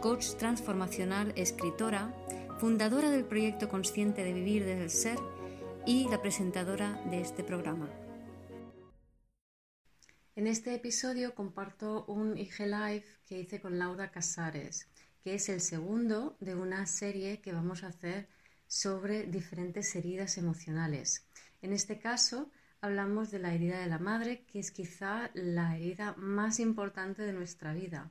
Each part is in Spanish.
coach transformacional, escritora, fundadora del proyecto Consciente de Vivir desde el Ser y la presentadora de este programa. En este episodio comparto un IG Live que hice con Laura Casares, que es el segundo de una serie que vamos a hacer sobre diferentes heridas emocionales. En este caso, hablamos de la herida de la madre, que es quizá la herida más importante de nuestra vida.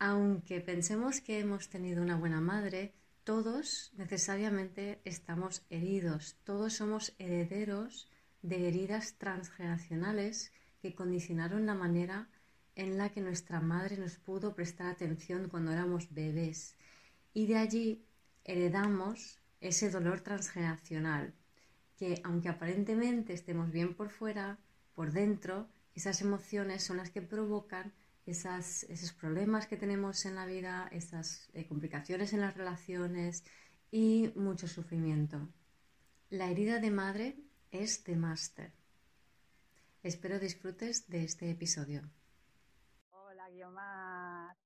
Aunque pensemos que hemos tenido una buena madre, todos necesariamente estamos heridos, todos somos herederos de heridas transgeneracionales que condicionaron la manera en la que nuestra madre nos pudo prestar atención cuando éramos bebés. Y de allí heredamos ese dolor transgeneracional, que aunque aparentemente estemos bien por fuera, por dentro, esas emociones son las que provocan esas, esos problemas que tenemos en la vida, esas eh, complicaciones en las relaciones y mucho sufrimiento. La herida de madre es de máster. Espero disfrutes de este episodio. Hola, Guiomar.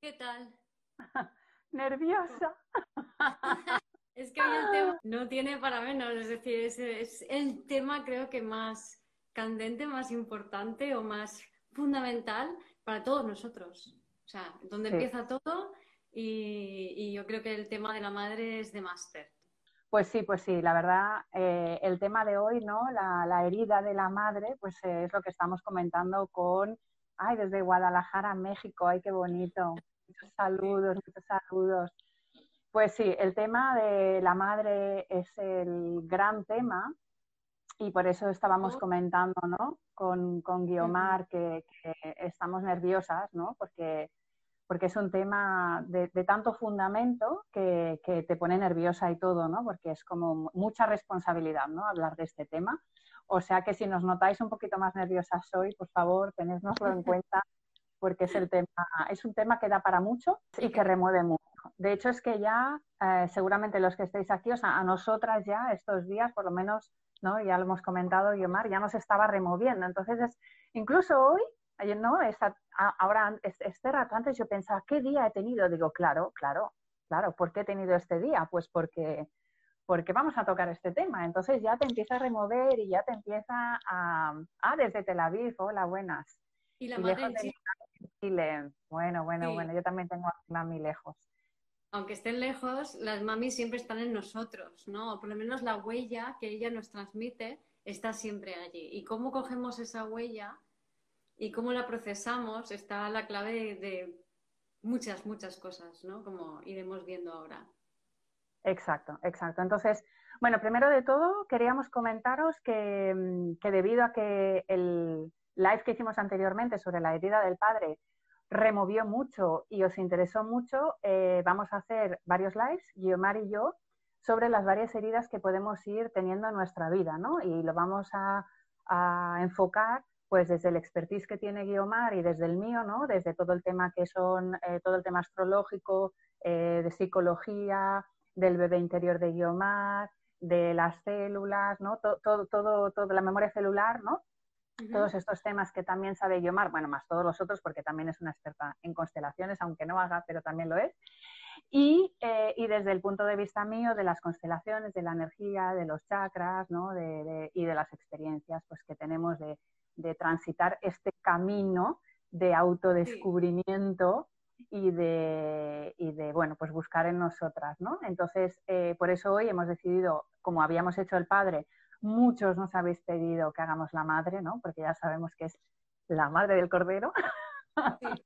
¿Qué tal? Nerviosa. Es que hoy el tema no tiene para menos, es decir, es, el tema creo que más candente, más importante o más fundamental para todos nosotros. O sea, donde empieza todo y, yo creo que el tema de la madre es de máster. Pues sí, pues sí, la verdad, eh, el tema de hoy, ¿no? La, herida de la madre, pues es lo que estamos comentando con, ay, desde Guadalajara, México, ay, qué bonito. Muchos saludos, muchos saludos. Pues sí, el tema de la madre es el gran tema y por eso estábamos oh. comentando, ¿no? Con, con Guiomar que, estamos nerviosas, ¿no? Porque, porque es un tema de, tanto fundamento que, que, te pone nerviosa y todo, ¿no? Porque es como mucha responsabilidad, ¿no? Hablar de este tema. O sea que si nos notáis un poquito más nerviosas hoy, por favor, tenednoslo en cuenta porque es el tema, es un tema que da para mucho y que remueve mucho. De hecho, es que ya eh, seguramente los que estéis aquí, o sea, a nosotras ya estos días, por lo menos, ¿no? Ya lo hemos comentado, Yomar, ya nos estaba removiendo. Entonces, es, incluso hoy, ¿no? ahora, este rato antes yo pensaba, ¿qué día he tenido? Digo, claro, claro, claro, ¿por qué he tenido este día? Pues porque, porque vamos a tocar este tema. Entonces ya te empieza a remover y ya te empieza a, ah, desde Tel Aviv, hola, buenas. Y la madre Chile. Bueno, bueno, bueno, yo también tengo a mami lejos. Aunque estén lejos, las mamis siempre están en nosotros, ¿no? O por lo menos la huella que ella nos transmite está siempre allí. Y cómo cogemos esa huella y cómo la procesamos está la clave de, muchas, muchas cosas, ¿no? Como iremos viendo ahora. Exacto, exacto. Entonces, bueno, primero de todo, queríamos comentaros que, que debido a que el, live que hicimos anteriormente sobre la herida del padre removió mucho y os interesó mucho, eh, vamos a hacer varios lives, Guiomar y yo, sobre las varias heridas que podemos ir teniendo en nuestra vida, ¿no? Y lo vamos a, enfocar pues desde el expertise que tiene Guiomar y desde el mío, ¿no? Desde todo el tema que son, eh, todo el tema astrológico, eh, de psicología, del bebé interior de Guiomar, de las células, ¿no? Todo, todo, todo, toda la memoria celular, ¿no? Todos estos temas que también sabe Guiomar, bueno, más todos los otros, porque también es una experta en constelaciones, aunque no haga, pero también lo es. Y, eh, y desde el punto de vista mío, de las constelaciones, de la energía, de los chakras, ¿no? De, y de las experiencias pues, que tenemos de, de transitar este camino de autodescubrimiento. y de, y de, bueno, pues buscar en nosotras, ¿no? Entonces, eh, por eso hoy hemos decidido, como habíamos hecho el padre, Muchos nos habéis pedido que hagamos la madre, ¿no? Porque ya sabemos que es la madre del cordero.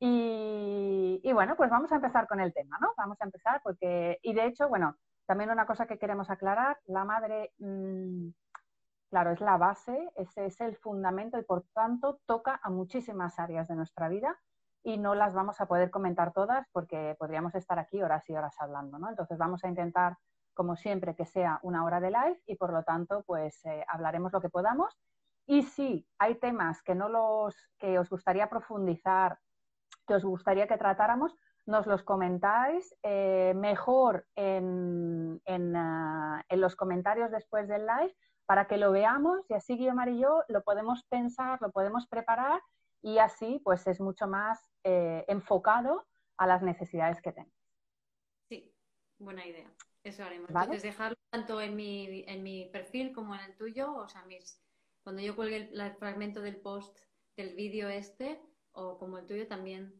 y, bueno, pues vamos a empezar con el tema, ¿no? Vamos a empezar porque, y de hecho, bueno, también una cosa que queremos aclarar, la madre, mm, claro, es la base, ese es el fundamento y por tanto toca a muchísimas áreas de nuestra vida y no las vamos a poder comentar todas porque podríamos estar aquí horas y horas hablando, ¿no? Entonces vamos a intentar, como siempre, que sea una hora de live y por lo tanto, pues eh, hablaremos lo que podamos. Y si hay temas que no los que os gustaría profundizar, que os gustaría que tratáramos, nos los comentáis eh, mejor en, ah, en, los comentarios después del live para que lo veamos y así Guillermo y yo lo podemos pensar, lo podemos preparar y así pues es mucho más eh, enfocado a las necesidades que tenemos. Sí, buena idea. Eso haremos. Entonces dejarlo tanto en mi, en mi perfil como en el tuyo, o sea, mis, cuando yo cuelgue el, fragmento del post del vídeo este o como el tuyo también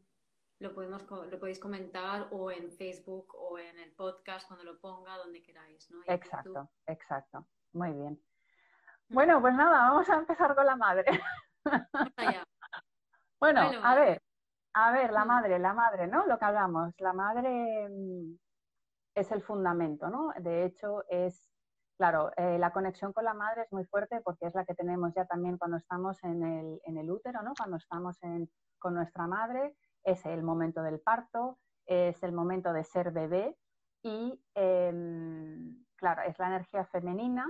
lo podemos lo podéis comentar o en Facebook o en el podcast cuando lo ponga donde queráis, ¿no? exacto, exacto. Muy bien. Bueno, pues nada, vamos a empezar con la madre. Bueno, a ver, a ver, la mm. madre, la madre, ¿no? Lo que hablamos, la madre mm, es el fundamento, ¿no? De hecho, es, claro, eh, la conexión con la madre es muy fuerte porque es la que tenemos ya también cuando estamos en el, en el útero, ¿no? Cuando estamos con nuestra madre, es el momento del parto, es el momento de ser bebé y, em, claro, es la energía femenina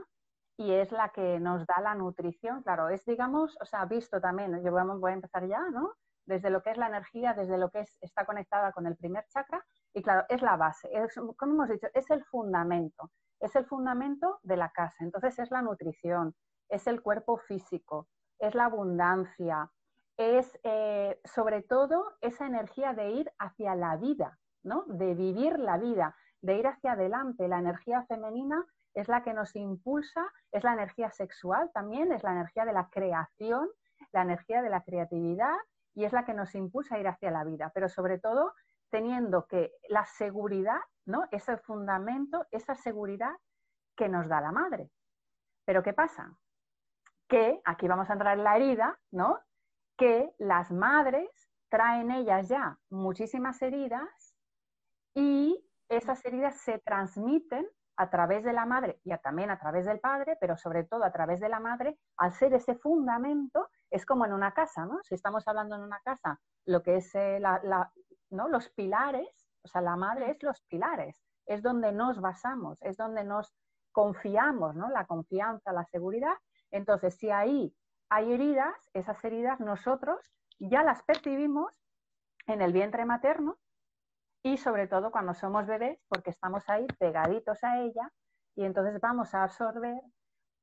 y es la que nos da la nutrición. Claro, es, digamos, o sea, visto también, yo voy a empezar ya, ¿no? Desde lo que es la energía, desde lo que es, está conectada con el primer chakra, y claro, es la base, como hemos dicho, es el fundamento, es el fundamento de la casa. Entonces es la nutrición, es el cuerpo físico, es la abundancia, es eh, sobre todo esa energía de ir hacia la vida, ¿no? De vivir la vida, de ir hacia adelante. La energía femenina es la que nos impulsa, es la energía sexual también, es la energía de la creación, la energía de la creatividad y es la que nos impulsa a ir hacia la vida, pero sobre todo teniendo que la seguridad, ¿no? Ese fundamento, esa seguridad que nos da la madre. Pero ¿qué pasa? Que aquí vamos a entrar en la herida, ¿no? Que las madres traen ellas ya muchísimas heridas y esas heridas se transmiten a través de la madre y también a través del padre, pero sobre todo a través de la madre, al ser ese fundamento, es como en una casa, ¿no? Si estamos hablando en una casa, lo que es eh, ¿no? los pilares, o sea, la madre es los pilares, es donde nos basamos, es donde nos confiamos, ¿no? La confianza, la seguridad. Entonces, si ahí hay heridas, esas heridas nosotros ya las percibimos en el vientre materno y sobre todo cuando somos bebés, porque estamos ahí pegaditos a ella y entonces vamos a absorber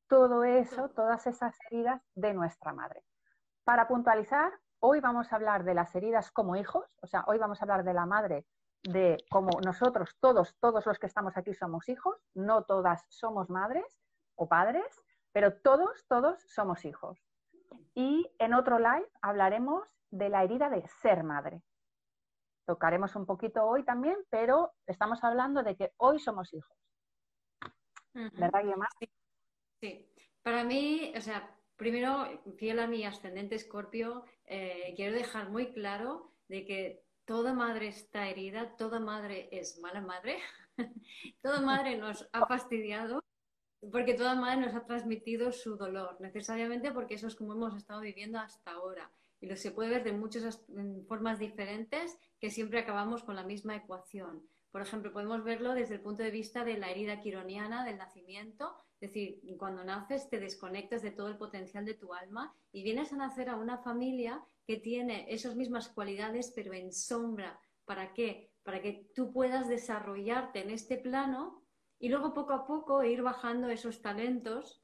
todo eso, todas esas heridas de nuestra madre. Para puntualizar, hoy vamos a hablar de las heridas como hijos, o sea, hoy vamos a hablar de la madre de cómo nosotros, todos, todos los que estamos aquí somos hijos, no todas somos madres o padres, pero todos, todos somos hijos. Y en otro live hablaremos de la herida de ser madre tocaremos un poquito hoy también, pero estamos hablando de que hoy somos hijos. ¿Verdad, Guillermo? Sí. Para mí, o sea, primero, fiel a mi ascendente escorpio, eh, quiero dejar muy claro de que toda madre está herida, toda madre es mala madre, toda madre nos ha fastidiado porque toda madre nos ha transmitido su dolor, necesariamente porque eso es como hemos estado viviendo hasta ahora y lo se puede ver de muchas formas diferentes que siempre acabamos con la misma ecuación. Por ejemplo, podemos verlo desde el punto de vista de la herida quironiana del nacimiento, es decir, cuando naces te desconectas de todo el potencial de tu alma y vienes a nacer a una familia que tiene esas mismas cualidades pero en sombra. ¿Para qué? Para que tú puedas desarrollarte en este plano y luego poco a poco ir bajando esos talentos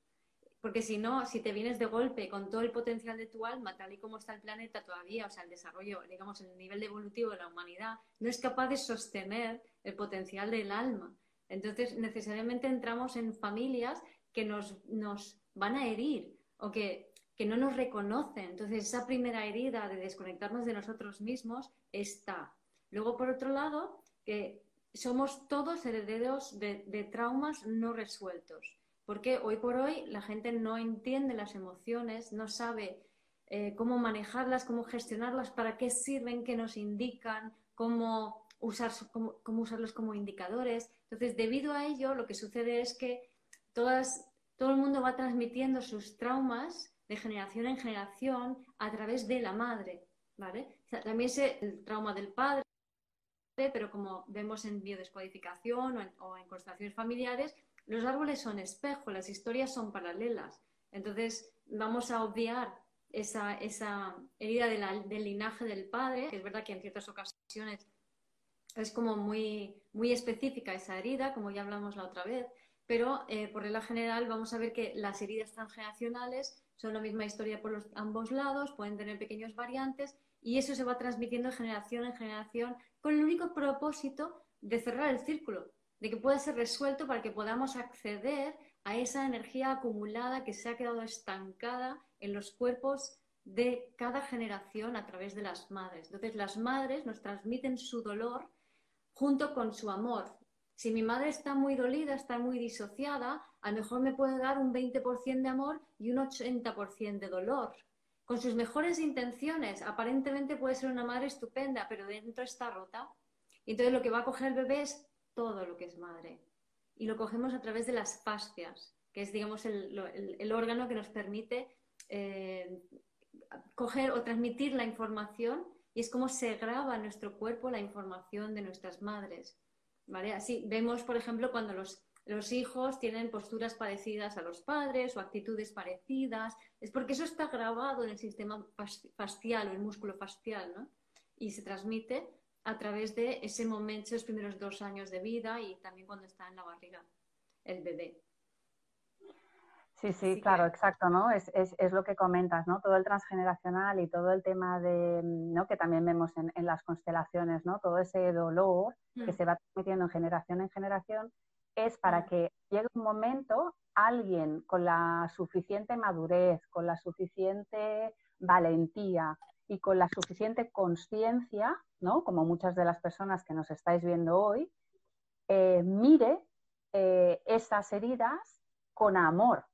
porque si no, si te vienes de golpe con todo el potencial de tu alma, tal y como está el planeta todavía, o sea, el desarrollo, digamos, el nivel evolutivo de la humanidad, no es capaz de sostener el potencial del alma. Entonces, necesariamente entramos en familias que nos, nos van a herir o que, que no nos reconocen. Entonces, esa primera herida de desconectarnos de nosotros mismos está. Luego, por otro lado, que somos todos herederos de, traumas no resueltos. Porque hoy por hoy la gente no entiende las emociones, no sabe eh, cómo manejarlas, cómo gestionarlas, para qué sirven, qué nos indican, cómo, usar, cómo, usarlos como indicadores. Entonces, debido a ello, lo que sucede es que todas, todo el mundo va transmitiendo sus traumas de generación en generación a través de la madre. ¿vale? también sé el trauma del padre, pero como vemos en biodescodificación o en, constelaciones familiares, los árboles son espejo, las historias son paralelas. Entonces, vamos a obviar esa, esa herida del linaje del padre, que es verdad que en ciertas ocasiones es como muy, muy específica esa herida, como ya hablamos la otra vez, pero eh, por regla general vamos a ver que las heridas transgeneracionales son la misma historia por los, ambos lados, pueden tener pequeños variantes y eso se va transmitiendo de generación en generación con el único propósito de cerrar el círculo, de que pueda ser resuelto para que podamos acceder a esa energía acumulada que se ha quedado estancada en los cuerpos de cada generación a través de las madres. Entonces, las madres nos transmiten su dolor junto con su amor. Si mi madre está muy dolida, está muy disociada, a lo mejor me puede dar un 20% de amor y un 80% de dolor. Con sus mejores intenciones, aparentemente puede ser una madre estupenda, pero dentro está rota. Y entonces lo que va a coger el bebé es todo lo que es madre. Y lo cogemos a través de las fascias, que es, digamos, el, órgano que nos permite eh, coger o transmitir la información y es como se graba en nuestro cuerpo la información de nuestras madres. ¿vale? Así vemos, por ejemplo, cuando los, los hijos tienen posturas parecidas a los padres o actitudes parecidas, es porque eso está grabado en el sistema facial o el músculo facial, ¿no? Y se transmite a través de ese momento, esos primeros dos años de vida y también cuando está en la barriga el bebé. Sí, sí, claro, exacto, ¿no? Es, lo que comentas, ¿no? Todo el transgeneracional y todo el tema de, ¿no? Que también vemos en, las constelaciones, ¿no? Todo ese dolor que mm. se va transmitiendo en generación en generación es para mm. que llegue un momento alguien con la suficiente madurez, con la suficiente valentía y con la suficiente conciencia, ¿no? Como muchas de las personas que nos estáis viendo hoy, eh, mire eh, esas heridas con amor,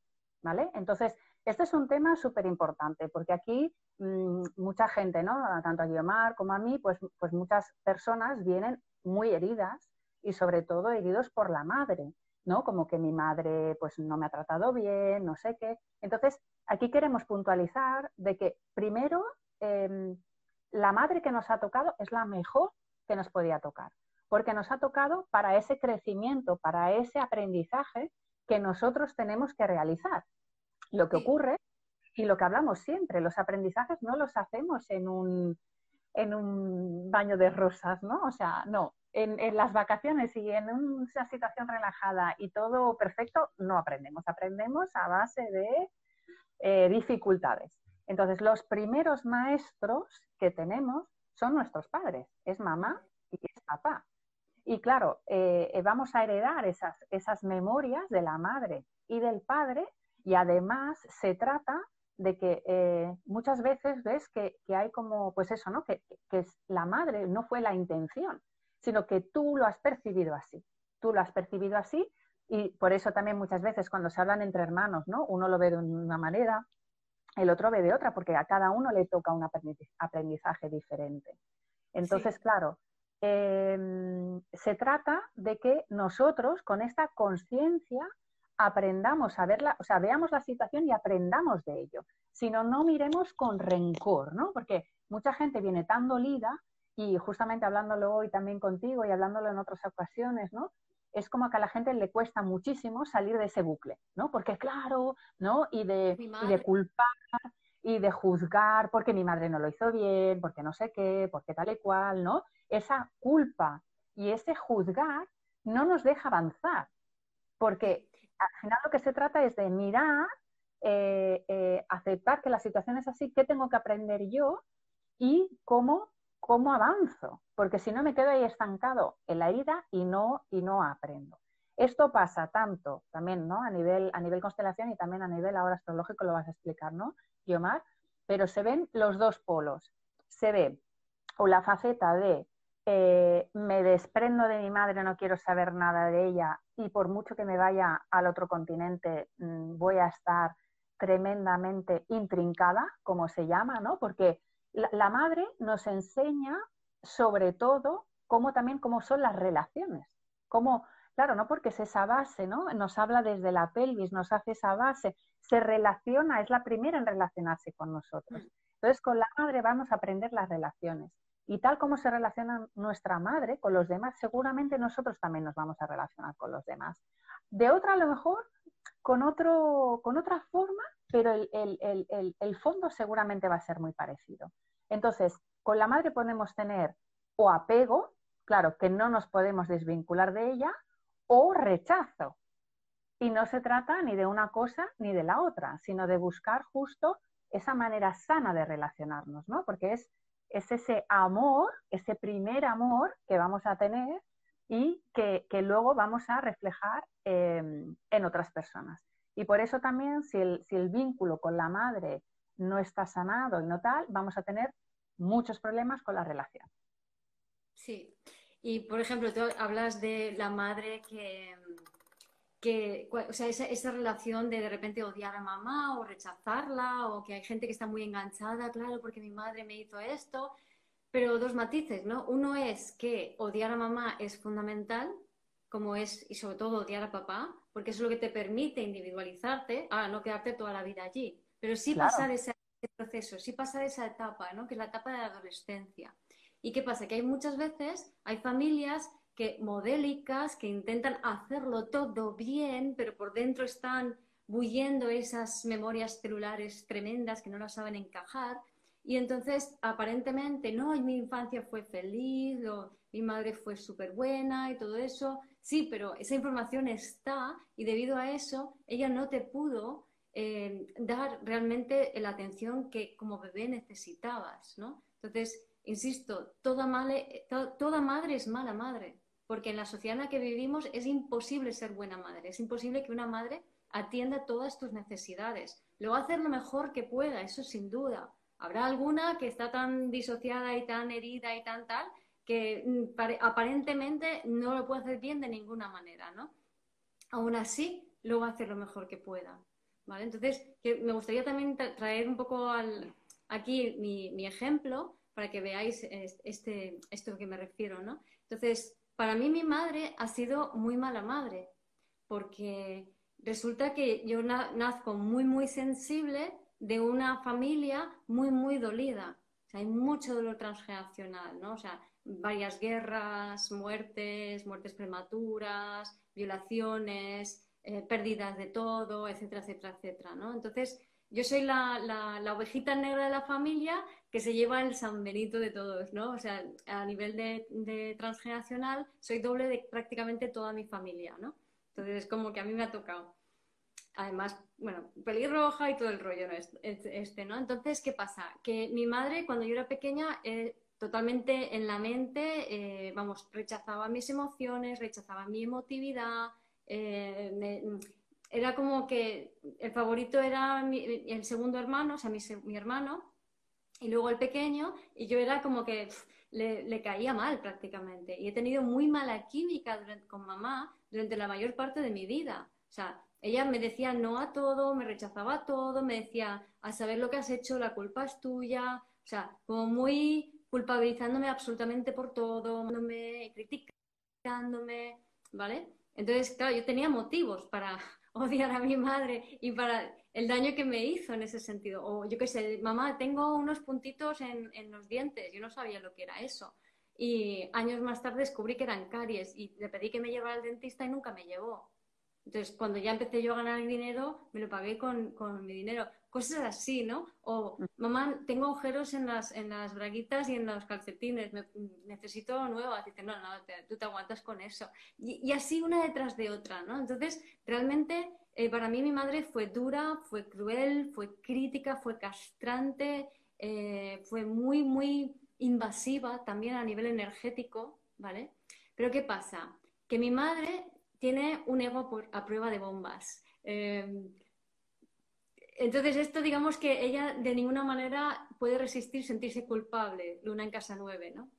¿vale? Entonces, este es un tema súper importante porque aquí mm, mucha gente, ¿no? Tanto a Guiomar como a mí, pues, pues muchas personas vienen muy heridas y sobre todo heridos por la madre, ¿no? Como que mi madre pues no me ha tratado bien, no sé qué. Entonces, aquí queremos puntualizar de que primero em, la madre que nos ha tocado es la mejor que nos podía tocar, porque nos ha tocado para ese crecimiento, para ese aprendizaje que nosotros tenemos que realizar. Lo que ocurre y lo que hablamos siempre, los aprendizajes no los hacemos en un, en un baño de rosas, ¿no? O sea, no, en, las vacaciones y en una situación relajada y todo perfecto, no aprendemos, aprendemos a base de eh, dificultades. Entonces, los primeros maestros que tenemos son nuestros padres, es mamá y es papá. Y claro, eh, eh, vamos a heredar esas, esas memorias de la madre y del padre y además se trata de que eh, muchas veces ves que, hay como, pues eso, ¿no? Que, que la madre no fue la intención, sino que tú lo has percibido así. Tú lo has percibido así y por eso también muchas veces cuando se hablan entre hermanos, ¿no? Uno lo ve de una manera, el otro ve de otra, porque a cada uno le toca un aprendizaje diferente. Entonces, claro, Em, se trata de que nosotros con esta conciencia aprendamos a verla, o sea, veamos la situación y aprendamos de ello. Si no, no miremos con rencor, ¿no? Porque mucha gente viene tan dolida y justamente hablándolo hoy también contigo y hablándolo en otras ocasiones, ¿no? Es como que a la gente le cuesta muchísimo salir de ese bucle, ¿no? Porque claro, ¿no? Y de, y de culpar y de juzgar porque mi madre no lo hizo bien, porque no sé qué, porque tal y cual, ¿no? esa culpa y ese juzgar no nos deja avanzar, porque al final lo que se trata es de mirar, eh, eh, aceptar que la situación es así, qué tengo que aprender yo y cómo, cómo avanzo, porque si no me quedo ahí estancado en la herida y no, y no aprendo. Esto pasa tanto también ¿no? a, nivel, a nivel constelación y también a nivel ahora astrológico, lo vas a explicar, ¿no, Pero se ven los dos polos. Se ve o la faceta de eh, me desprendo de mi madre, no quiero saber nada de ella y por mucho que me vaya al otro continente mm, voy a estar tremendamente intrincada, como se llama, ¿no? Porque la, madre nos enseña sobre todo cómo también cómo son las relaciones, cómo, claro, no porque es esa base, ¿no? Nos habla desde la pelvis, nos hace esa base, se relaciona, es la primera en relacionarse con nosotros. Entonces, con la madre vamos a aprender las relaciones. Y tal como se relaciona nuestra madre con los demás, seguramente nosotros también nos vamos a relacionar con los demás. De otra, a lo mejor, con, otro, con otra forma, pero el, fondo seguramente va a ser muy parecido. Entonces, con la madre podemos tener o apego, claro, que no nos podemos desvincular de ella, o rechazo. Y no se trata ni de una cosa ni de la otra, sino de buscar justo esa manera sana de relacionarnos, ¿no? Porque es, es ese amor, ese primer amor que vamos a tener y que, luego vamos a reflejar em, en otras personas. Y por eso también, si el, si el vínculo con la madre no está sanado y no tal, vamos a tener muchos problemas con la relación. Sí, y por ejemplo, tú hablas de la madre que, que o sea, esa, esa, relación de de repente odiar a mamá o rechazarla, o que hay gente que está muy enganchada, claro, porque mi madre me hizo esto, pero dos matices, ¿no? Uno es que odiar a mamá es fundamental, como es, y sobre todo odiar a papá, porque eso es lo que te permite individualizarte, a no quedarte toda la vida allí, pero sí pasar ese proceso, sí pasar esa etapa, ¿no? Que es la etapa de la adolescencia. ¿Y qué pasa? Que hay muchas veces, hay familias que modélicas, que intentan hacerlo todo bien, pero por dentro están bulliendo esas memorias celulares tremendas que no las saben encajar. Y entonces, aparentemente, no, mi infancia fue feliz, mi madre fue súper buena y todo eso, Sí, pero esa información está y debido a eso ella no te pudo eh, dar realmente la atención que como bebé necesitabas, ¿no? Entonces, insisto, toda, madre es mala madre, porque en la sociedad en la que vivimos es imposible ser buena madre, es imposible que una madre atienda todas tus necesidades. Lo va a hacer lo mejor que pueda, eso sin duda. Habrá alguna que está tan disociada y tan herida y tan tal que mm, aparentemente no lo puede hacer bien de ninguna manera, ¿no? Aún así, lo va a hacer lo mejor que pueda, ¿vale? Entonces, me gustaría también traer un poco aquí mi, ejemplo para que veáis este, esto que me refiero, ¿no? Entonces, para mí mi madre ha sido muy mala madre, porque resulta que yo nazco muy, muy sensible de una familia muy, muy dolida. O sea, hay mucho dolor transgeneracional, ¿no? O sea, varias guerras, muertes, muertes prematuras, violaciones, eh, pérdidas de todo, etcétera, etcétera, etcétera, ¿no? Entonces, yo soy la, la, ovejita negra de la familia que se lleva el San Benito de todos, ¿no? O sea, a nivel de, transgeneracional, soy doble de prácticamente toda mi familia, ¿no? Entonces, es como que a mí me ha tocado. Además, bueno, pelirroja y todo el rollo, ¿no? Este, ¿no? Entonces, ¿qué pasa? Que mi madre, cuando yo era pequeña, eh, totalmente en la mente, eh, vamos, rechazaba mis emociones, rechazaba mi emotividad, eh, era como que el favorito era el segundo hermano, o sea, mi, hermano, y luego el pequeño, y yo era como que le, caía mal prácticamente. Y he tenido muy mala química con mamá durante la mayor parte de mi vida. O sea, ella me decía no a todo, me rechazaba todo, me decía, a saber lo que has hecho, la culpa es tuya. O sea, como muy culpabilizándome absolutamente por todo, criticándome, ¿vale? Entonces, claro, yo tenía motivos para odiar a mi madre y para el daño que me hizo en ese sentido. O yo qué sé, mamá, tengo unos puntitos en, en los dientes, yo no sabía lo que era eso. Y años más tarde descubrí que eran caries y le pedí que me llevara al dentista y nunca me llevó. Entonces, cuando ya empecé yo a ganar dinero, me lo pagué con, con mi dinero cosas así, ¿no? O, mm. mamá, tengo agujeros en las, en las braguitas y en los calcetines, necesito nuevas. Dice, no, no, tú te aguantas con eso. Y, así una detrás de otra, ¿no? Entonces, realmente, eh, para mí mi madre fue dura, fue cruel, fue crítica, fue castrante, eh, fue muy, muy invasiva también a nivel energético, ¿vale? Pero ¿qué pasa? Que mi madre tiene un ego a prueba de bombas. Eh, entonces, esto digamos que ella de ninguna manera puede resistir sentirse culpable, Luna en casa 9, ¿no?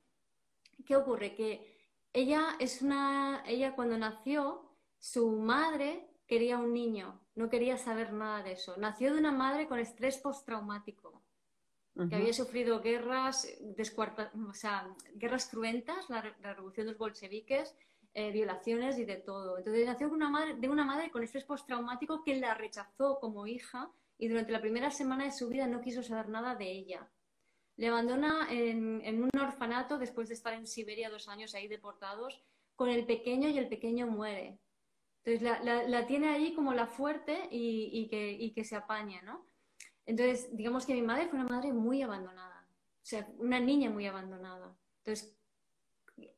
¿Qué ocurre? Que ella es una, ella cuando nació, su madre quería un niño, no quería saber nada de eso. Nació de una madre con estrés postraumático, que había sufrido guerras, o sea, guerras cruentas, la, revolución de los bolcheviques, eh, violaciones y de todo. Entonces nació una madre, de una madre con estrés postraumático que la rechazó como hija y durante la primera semana de su vida no quiso saber nada de ella. Le abandona en, un orfanato después de estar en Siberia dos años ahí deportados con el pequeño y el pequeño muere. Entonces la, tiene ahí como la fuerte y, que, y que se apaña, ¿no? Entonces, digamos que mi madre fue una madre muy abandonada, o sea, una niña muy abandonada. Entonces,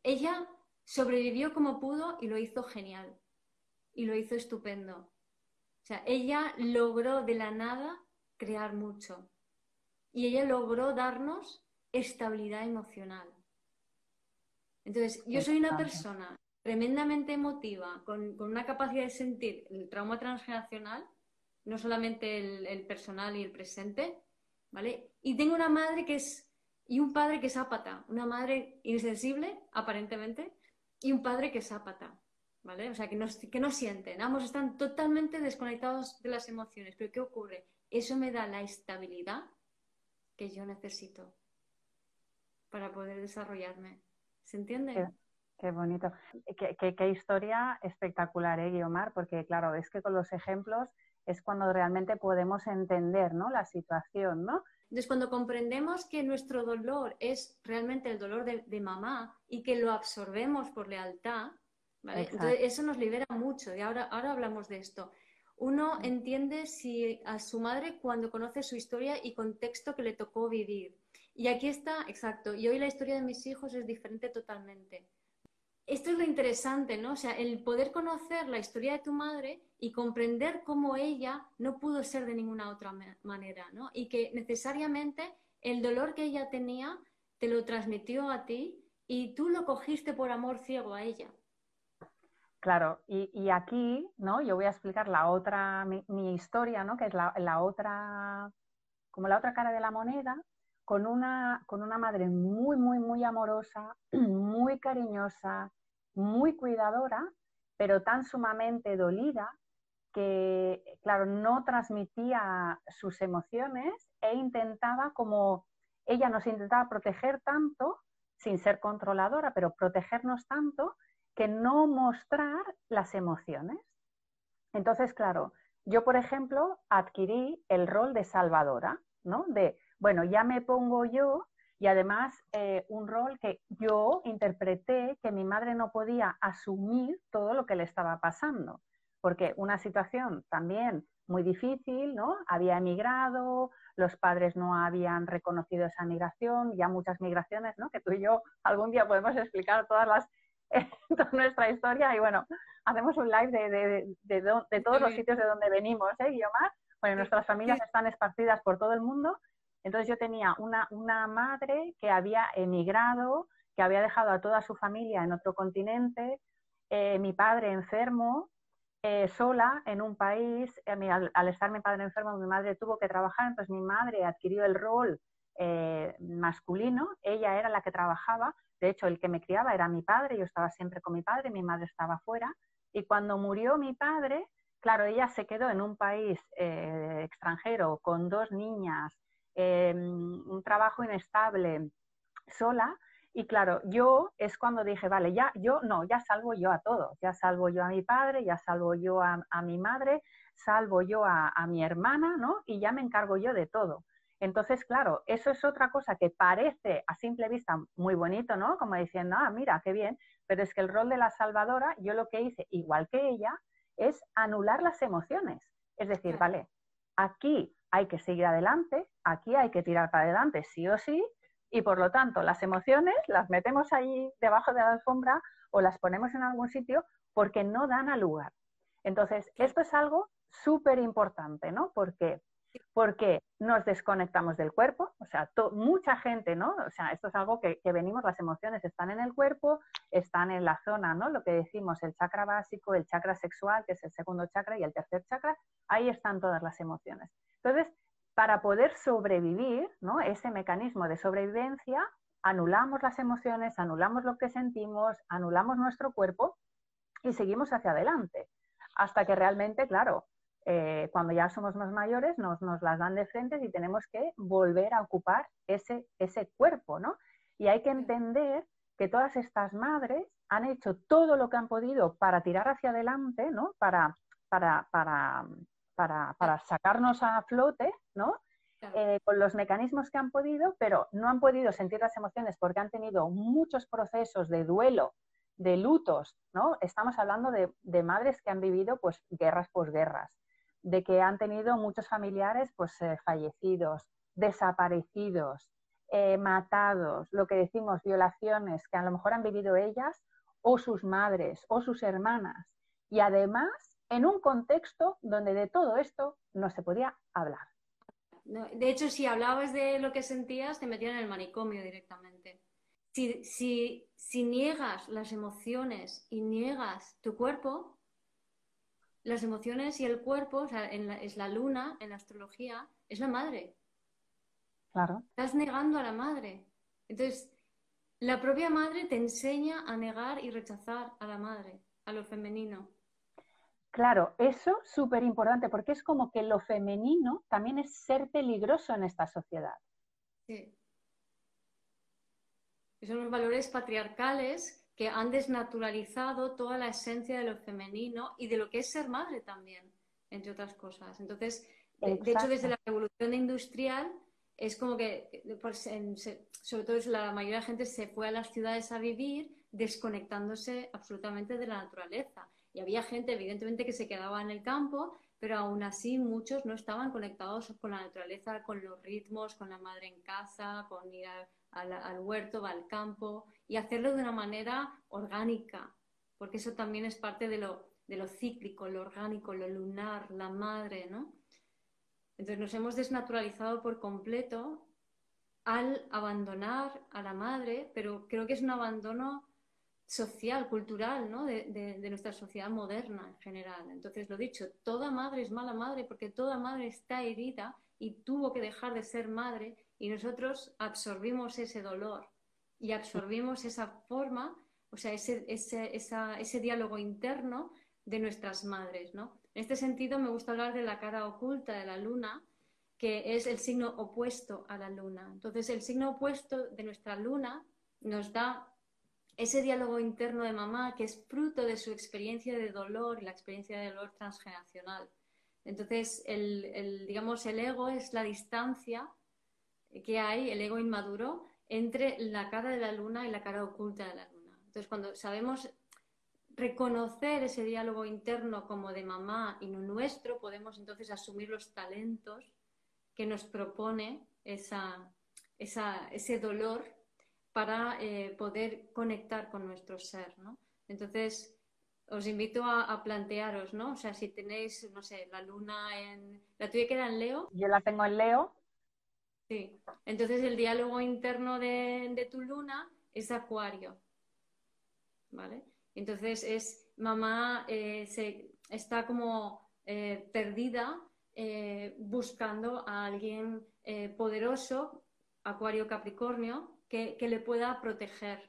ella sobrevivió como pudo y lo hizo genial, y lo hizo estupendo. O sea, ella logró de la nada crear mucho, y ella logró darnos estabilidad emocional. Entonces, yo soy una persona tremendamente emotiva, con, con una capacidad de sentir el trauma transgeneracional no solamente el, personal y el presente, ¿vale? Y tengo una madre que es, y un padre que es ápata, una madre insensible, aparentemente, y un padre que es ápata, ¿vale? O sea, que no, que no sienten, ambos están totalmente desconectados de las emociones, pero ¿qué ocurre? Eso me da la estabilidad que yo necesito para poder desarrollarme. ¿Se entiende? Qué, bonito. Qué, qué, historia espectacular, ¿eh, Guiomar? Porque, claro, es que con los ejemplos es cuando realmente podemos entender ¿no? la situación, ¿no? Entonces, cuando comprendemos que nuestro dolor es realmente el dolor de, mamá y que lo absorbemos por lealtad, ¿vale? Entonces, eso nos libera mucho y ahora, ahora hablamos de esto. Uno mm. entiende si a su madre cuando conoce su historia y contexto que le tocó vivir. Y aquí está, exacto, y hoy la historia de mis hijos es diferente totalmente esto es lo interesante, ¿no? O sea, el poder conocer la historia de tu madre y comprender cómo ella no pudo ser de ninguna otra manera, ¿no? Y que necesariamente el dolor que ella tenía te lo transmitió a ti y tú lo cogiste por amor ciego a ella. Claro, y, aquí, ¿no? Yo voy a explicar la otra, mi, historia, ¿no? Que es la, la, otra, como la otra cara de la moneda, con una, con una madre muy, muy, muy amorosa, muy cariñosa, muy cuidadora, pero tan sumamente dolida que, claro, no transmitía sus emociones e intentaba como, ella nos intentaba proteger tanto, sin ser controladora, pero protegernos tanto, que no mostrar las emociones. Entonces, claro, yo, por ejemplo, adquirí el rol de salvadora, ¿no? De, bueno, ya me pongo yo y además eh, un rol que yo interpreté que mi madre no podía asumir todo lo que le estaba pasando, porque una situación también muy difícil, ¿no? Había emigrado, los padres no habían reconocido esa migración, ya muchas migraciones, ¿no? Que tú y yo algún día podemos explicar todas las toda nuestra historia y bueno, hacemos un live de, de, todos los sitios de donde venimos, ¿eh, Guiomar? Bueno, nuestras familias están esparcidas por todo el mundo entonces yo tenía una, madre que había emigrado, que había dejado a toda su familia en otro continente, eh, mi padre enfermo, eh, sola en un país, eh, al, estar mi padre enfermo, mi madre tuvo que trabajar, entonces mi madre adquirió el rol masculino, ella era la que trabajaba, de hecho el que me criaba era mi padre, yo estaba siempre con mi padre, mi madre estaba fuera, y cuando murió mi padre, claro, ella se quedó en un país extranjero con dos niñas, Em, un trabajo inestable sola. Y claro, yo es cuando dije, vale, ya, yo no, ya salvo yo a todos, ya salvo yo a mi padre, ya salvo yo a, mi madre, salvo yo a, mi hermana, ¿no? Y ya me encargo yo de todo. Entonces, claro, eso es otra cosa que parece a simple vista muy bonito, ¿no? Como diciendo, ah, mira, qué bien, pero es que el rol de la salvadora, yo lo que hice, igual que ella, es anular las emociones. Es decir, vale, aquí hay que seguir adelante, aquí hay que tirar para adelante sí o sí, y por lo tanto las emociones las metemos ahí debajo de la alfombra o las ponemos en algún sitio porque no dan a lugar. Entonces, esto es algo súper importante, ¿no? Porque porque nos desconectamos del cuerpo, o sea, mucha gente, ¿no? O sea, esto es algo que, que, venimos, las emociones están en el cuerpo, están en la zona, ¿no? Lo que decimos, el chakra básico, el chakra sexual, que es el segundo chakra, y el tercer chakra, ahí están todas las emociones. Entonces, para poder sobrevivir, ¿no? ese mecanismo de sobrevivencia, anulamos las emociones, anulamos lo que sentimos, anulamos nuestro cuerpo y seguimos hacia adelante. Hasta que realmente, claro, eh, cuando ya somos más mayores, nos, las dan de frente y tenemos que volver a ocupar ese, ese cuerpo, ¿no? Y hay que entender que todas estas madres han hecho todo lo que han podido para tirar hacia adelante, ¿no? Para, para, para para, para sacarnos a flote, ¿no? Eh, con los mecanismos que han podido, pero no han podido sentir las emociones porque han tenido muchos procesos de duelo, de lutos, ¿no? Estamos hablando de, madres que han vivido pues guerras posguerras, de que han tenido muchos familiares pues eh, fallecidos, desaparecidos, eh, matados, lo que decimos, violaciones que a lo mejor han vivido ellas o sus madres o sus hermanas. Y además en un contexto donde de todo esto no se podía hablar. De hecho, si hablabas de lo que sentías, te metían en el manicomio directamente. Si, si, si niegas las emociones y niegas tu cuerpo, las emociones y el cuerpo, o sea, es la luna, en la astrología, es la madre. Claro. Estás negando a la madre. Entonces, la propia madre te enseña a negar y rechazar a la madre, a lo femenino. Claro, eso es súper importante porque es como que lo femenino también es ser peligroso en esta sociedad. Sí. son los valores patriarcales que han desnaturalizado toda la esencia de lo femenino y de lo que es ser madre también, entre otras cosas. Entonces, de, hecho, desde la revolución industrial es como que, sobre todo la mayoría de la gente se fue a las ciudades a vivir desconectándose absolutamente de la naturaleza. Y había gente, evidentemente, que se quedaba en el campo, pero aún así muchos no estaban conectados con la naturaleza, con los ritmos, con la madre en casa, con ir al, huerto, al campo, y hacerlo de una manera orgánica, porque eso también es parte de lo, de lo cíclico, lo orgánico, lo lunar, la madre, ¿no? Entonces nos hemos desnaturalizado por completo al abandonar a la madre, pero creo que es un abandono social, cultural, ¿no? de, nuestra sociedad moderna en general. Entonces, lo dicho, toda madre es mala madre porque toda madre está herida y tuvo que dejar de ser madre y nosotros absorbimos ese dolor y absorbimos esa forma, o sea, ese, ese, ese diálogo interno de nuestras madres, ¿no? En este sentido, me gusta hablar de la cara oculta de la luna, que es el signo opuesto a la luna. Entonces, el signo opuesto de nuestra luna nos da ese diálogo interno de mamá que es fruto de su experiencia de dolor y la experiencia de dolor transgeneracional. Entonces, el, digamos, el ego es la distancia que hay, el ego inmaduro, entre la cara de la luna y la cara oculta de la luna. Entonces, cuando sabemos reconocer ese diálogo interno como de mamá y no nuestro, podemos entonces asumir los talentos que nos propone esa, ese dolor para eh, poder conectar con nuestro ser, ¿no? Entonces, os invito a, plantearos, ¿no? O sea, si tenéis, no sé, la luna en... ¿La tuya queda en Leo? Yo la tengo en Leo. Sí. Entonces, el diálogo interno de, tu luna es Acuario, ¿vale? Entonces, es mamá eh, se, está como eh, perdida buscando a alguien poderoso, Acuario Capricornio, que, le pueda proteger.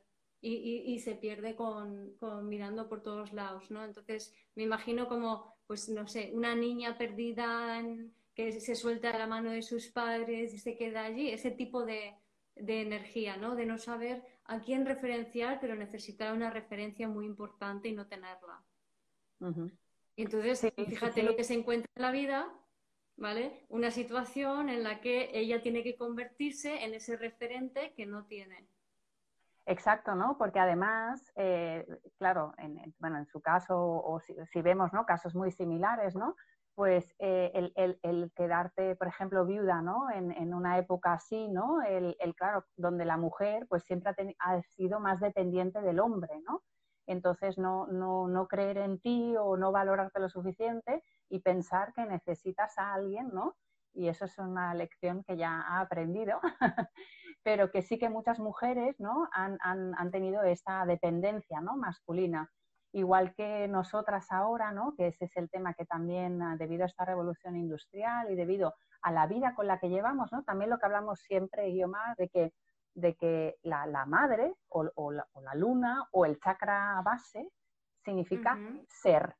Y, se pierde con, mirando por todos lados, ¿no? Entonces, me imagino como, pues, no sé, una niña perdida que se suelta de la mano de sus padres y se queda allí, ese tipo de, energía, ¿no? De no saber a quién referenciar, pero necesitar una referencia muy importante y no tenerla. Y entonces, fíjate lo que se encuentra en la vida ¿vale? Una situación en la que ella tiene que convertirse en ese referente que no tiene. Exacto, ¿no? Porque además, eh, claro, en, bueno, en su caso, o si, vemos, ¿no? Casos muy similares, ¿no? Pues eh, el, quedarte, por ejemplo, viuda, ¿no? En, una época así, ¿no? El, claro, donde la mujer, pues siempre ha, ha sido más dependiente del hombre, ¿no? Entonces, no, no, no creer en ti o no valorarte lo suficiente y pensar que necesitas a alguien, ¿no? Y eso es una lección que ya ha aprendido, pero que sí que muchas mujeres, ¿no? Han, tenido esta dependencia, ¿no? Masculina. Igual que nosotras ahora, ¿no? Que ese es el tema que también, ah, debido a esta revolución industrial y debido a la vida con la que llevamos, ¿no? También lo que hablamos siempre, más de que, de que la, madre o, la, luna o el chakra base significa ser,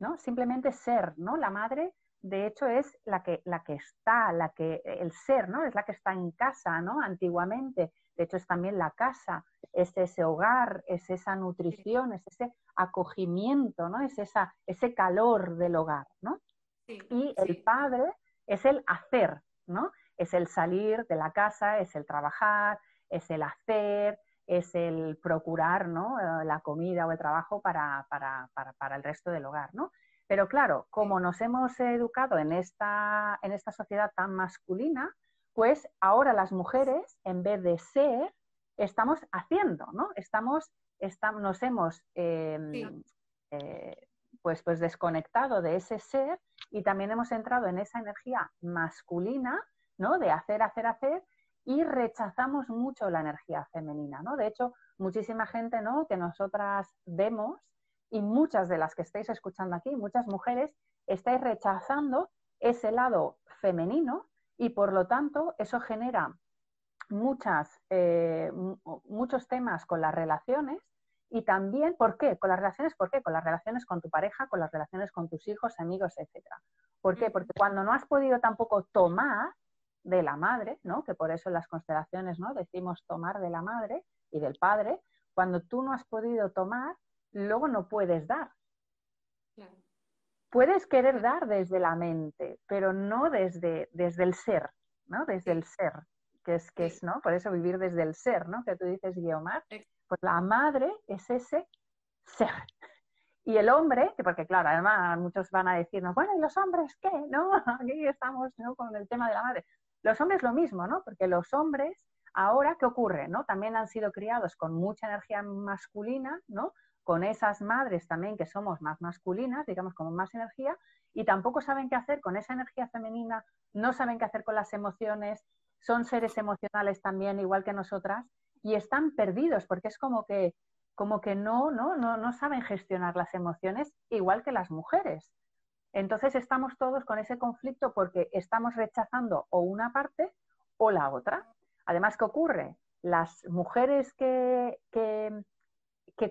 ¿no? Simplemente ser, ¿no? La madre, de hecho, es la que, la que está, la que, el ser, ¿no? Es la que está en casa, ¿no? Antiguamente. De hecho, es también la casa, es ese hogar, es esa nutrición, es ese acogimiento, ¿no? Es esa, ese calor del hogar, ¿no? y el padre es el hacer, ¿no? Es el salir de la casa, es el trabajar, es el hacer, es el procurar ¿no? Eh, la comida o el trabajo para, para, para, para, el resto del hogar. ¿no? Pero claro, como nos hemos educado en esta, en esta sociedad tan masculina, pues ahora las mujeres, en vez de ser, estamos haciendo, ¿no? Estamos, estamos nos hemos em, eh, pues, pues desconectado de ese ser y también hemos entrado en esa energía masculina, ¿no? De hacer, hacer, hacer, y rechazamos mucho la energía femenina, ¿no? De hecho, muchísima gente, ¿no? Que nosotras vemos y muchas de las que estáis escuchando aquí, muchas mujeres, estáis rechazando ese lado femenino y por lo tanto eso genera muchas, eh, muchos temas con las relaciones y también, ¿por qué? Con las relaciones, ¿por qué? Con las relaciones con tu pareja, con las relaciones con tus hijos, amigos, etcétera. ¿Por qué? Porque cuando no has podido tampoco tomar, de la madre, ¿no? Que por eso en las constelaciones, ¿no? Decimos tomar de la madre y del padre. Cuando tú no has podido tomar, luego no puedes dar. Puedes querer dar desde la mente, pero no desde, desde el ser, ¿no? Desde el ser, que es, que es, ¿no? Por eso vivir desde el ser, ¿no? Que tú dices, Guiomar. Pues la madre es ese ser. Y el hombre, que porque claro, además muchos van a decirnos, bueno, ¿y los hombres qué? ¿No? Aquí estamos ¿no? con el tema de la madre. Los hombres lo mismo, ¿no? Porque los hombres, ahora, ¿qué ocurre? ¿no? También han sido criados con mucha energía masculina, ¿no? Con esas madres también que somos más masculinas, digamos, con más energía, y tampoco saben qué hacer con esa energía femenina, no saben qué hacer con las emociones, son seres emocionales también, igual que nosotras, y están perdidos, porque es como que, como que no, no, no, no saben gestionar las emociones igual que las mujeres. Entonces estamos todos con ese conflicto porque estamos rechazando o una parte o la otra. Además, ¿qué ocurre? Las mujeres que, que,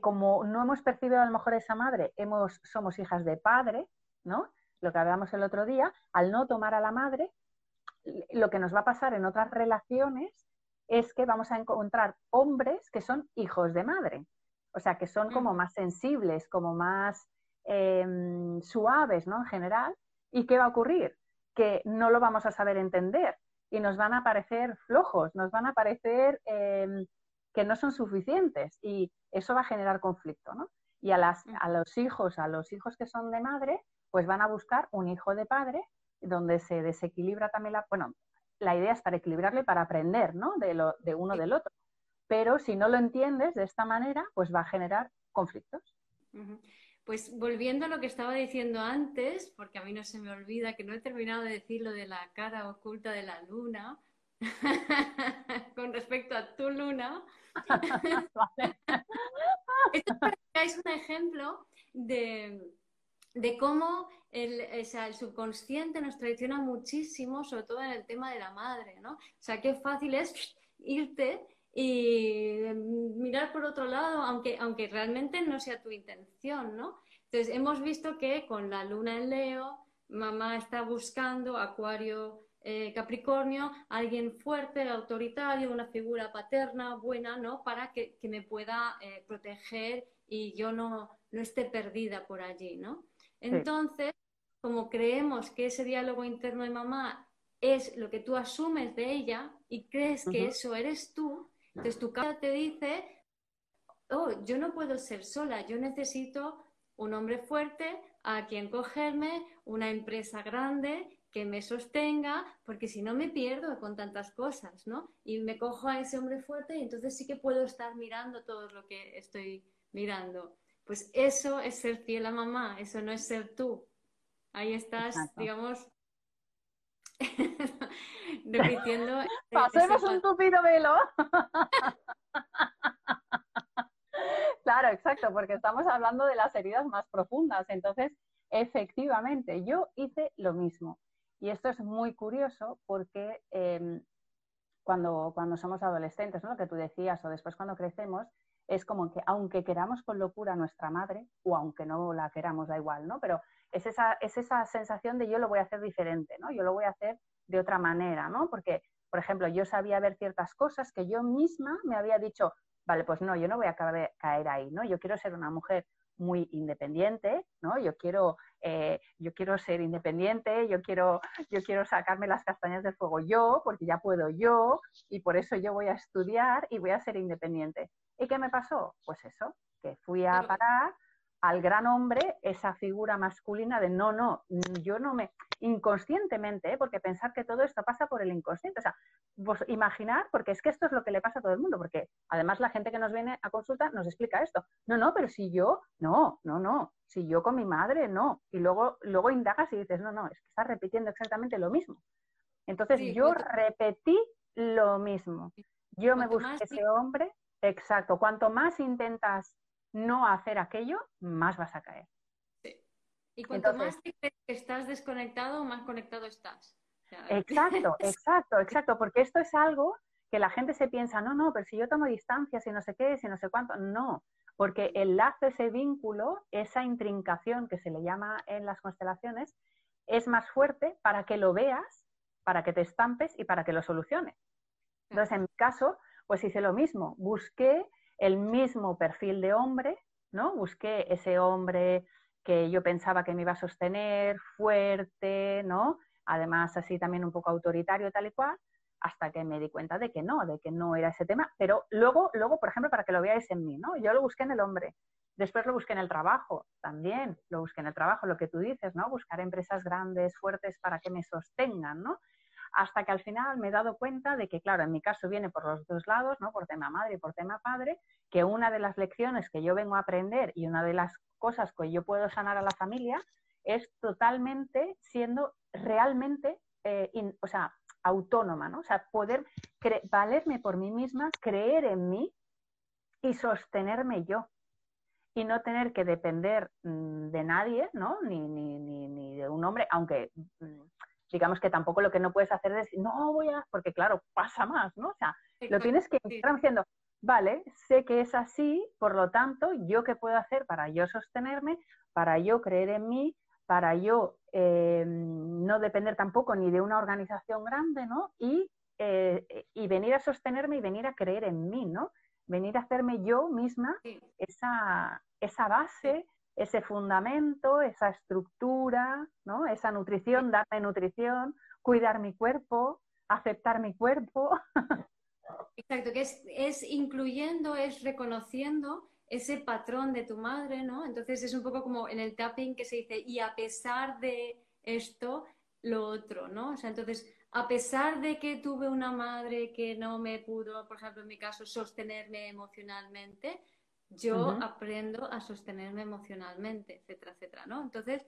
como no hemos percibido a lo mejor esa madre, hemos, somos hijas de padre, ¿no? Lo que hablábamos el otro día, al no tomar a la madre, lo que nos va a pasar en otras relaciones es que vamos a encontrar hombres que son hijos de madre. O sea, que son como más sensibles, como más Em, suaves, ¿no? En general. ¿Y qué va a ocurrir? Que no lo vamos a saber entender y nos van a parecer flojos, nos van a parecer em, que no son suficientes y eso va a generar conflicto, ¿no? Y a, las, a los hijos, a los hijos que son de madre, pues van a buscar un hijo de padre donde se desequilibra también la, bueno, la idea es para equilibrarle, para aprender, ¿no? De, lo, de uno del otro. Pero si no lo entiendes de esta manera, pues va a generar conflictos. Pues volviendo a lo que estaba diciendo antes, porque a mí no se me olvida que no he terminado de decir lo de la cara oculta de la luna, con respecto a tu luna. Esto es para que veáis un ejemplo de, cómo el, el, subconsciente nos traiciona muchísimo, sobre todo en el tema de la madre, ¿no? O sea, qué fácil es irte y mirar por otro lado, aunque, aunque realmente no sea tu intención, ¿no? Entonces, hemos visto que con la luna en Leo, mamá está buscando Acuario, eh, Capricornio, alguien fuerte, autoritario, una figura paterna, buena, ¿no? Para que, me pueda eh, proteger y yo no, no esté perdida por allí, ¿no? Entonces, como creemos que ese diálogo interno de mamá es lo que tú asumes de ella y crees que eso eres tú, entonces tu cara te dice, oh, yo no puedo ser sola, yo necesito un hombre fuerte a quien cogerme, una empresa grande que me sostenga, porque si no me pierdo con tantas cosas, ¿no? Y me cojo a ese hombre fuerte y entonces sí que puedo estar mirando todo lo que estoy mirando. Pues eso es ser fiel a mamá, eso no es ser tú. Ahí estás, digamos, repitiendo. Pasemos un tupido velo. claro, exacto, porque estamos hablando de las heridas más profundas. Entonces, efectivamente, yo hice lo mismo. Y esto es muy curioso porque em, cuando, cuando somos adolescentes, ¿no? lo que tú decías, o después cuando crecemos, es como que aunque queramos con locura a nuestra madre, o aunque no la queramos, da igual, ¿no? Pero es esa, es esa sensación de yo lo voy a hacer diferente, ¿no? Yo lo voy a hacer de otra manera, ¿no? Porque, por ejemplo, yo sabía ver ciertas cosas que yo misma me había dicho, vale, pues no, yo no voy a caer ahí, ¿no? Yo quiero ser una mujer muy independiente, ¿no? Yo quiero eh, yo quiero ser independiente, yo quiero, yo quiero sacarme las castañas del fuego yo, porque ya puedo yo, y por eso yo voy a estudiar y voy a ser independiente. ¿Y qué me pasó? Pues eso, que fui a parar al gran hombre esa figura masculina de no, no, yo no me, inconscientemente, ¿eh? porque pensar que todo esto pasa por el inconsciente, o sea, vos imaginar, porque es que esto es lo que le pasa a todo el mundo, porque además la gente que nos viene a consulta nos explica esto, no, no, pero si yo, no, no, no, si yo con mi madre, no, y luego, luego indagas y dices, no, no, es que estás repitiendo exactamente lo mismo. Entonces yo repetí lo mismo, yo me busqué ese hombre, exacto, cuanto más intentas no hacer aquello, más vas a caer. Y cuanto más te crees que estás desconectado, más conectado estás. exacto, exacto, exacto, porque esto es algo que la gente se piensa, no, no, pero si yo tomo distancia, si no sé qué, si no sé cuánto, no, porque el lazo, ese vínculo, esa intrincación que se le llama en las constelaciones, es más fuerte para que lo veas, para que te estampes y para que lo soluciones. Entonces, en mi caso, pues hice lo mismo, busqué el mismo perfil de hombre, ¿no? Busqué ese hombre que yo pensaba que me iba a sostener, fuerte, ¿no? Además, así también un poco autoritario, tal y cual, hasta que me di cuenta de que no, de que no era ese tema. Pero luego, luego, por ejemplo, para que lo veáis en mí, ¿no? Yo lo busqué en el hombre. Después lo busqué en el trabajo, también lo busqué en el trabajo, lo que tú dices, ¿no? Buscar empresas grandes, fuertes para que me sostengan, ¿no? Hasta que al final me he dado cuenta de que, claro, en mi caso viene por los dos lados, ¿no? Por tema madre y por tema padre, que una de las lecciones que yo vengo a aprender y una de las cosas que yo puedo sanar a la familia es totalmente siendo realmente, eh, o sea, autónoma, ¿no? O sea, poder valerme por mí misma, creer en mí y sostenerme yo y no tener que depender mm, de nadie, ¿no? Ni, ni, ni, ni, de un hombre, aunque mm, digamos que tampoco lo que no puedes hacer es decir, no voy a, porque claro, pasa más, ¿no? O sea, lo tienes que estar diciendo, vale, sé que es así, por lo tanto, ¿yo qué puedo hacer para yo sostenerme, para yo creer en mí, para yo eh, no depender tampoco ni de una organización grande, ¿no? Y, eh, y venir a sostenerme y venir a creer en mí, ¿no? Venir a hacerme yo misma esa, esa base ese fundamento, esa estructura, ¿no? esa nutrición, darme nutrición, cuidar mi cuerpo, aceptar mi cuerpo. Exacto, que es, incluyendo, es reconociendo ese patrón de tu madre, ¿no? Entonces es un poco como en el tapping que se dice, y a pesar de esto, lo otro, ¿no? O sea, entonces, a pesar de que tuve una madre que no me pudo, por ejemplo, en mi caso, sostenerme emocionalmente, yo aprendo a sostenerme emocionalmente, etcétera, etcétera, ¿no? Entonces,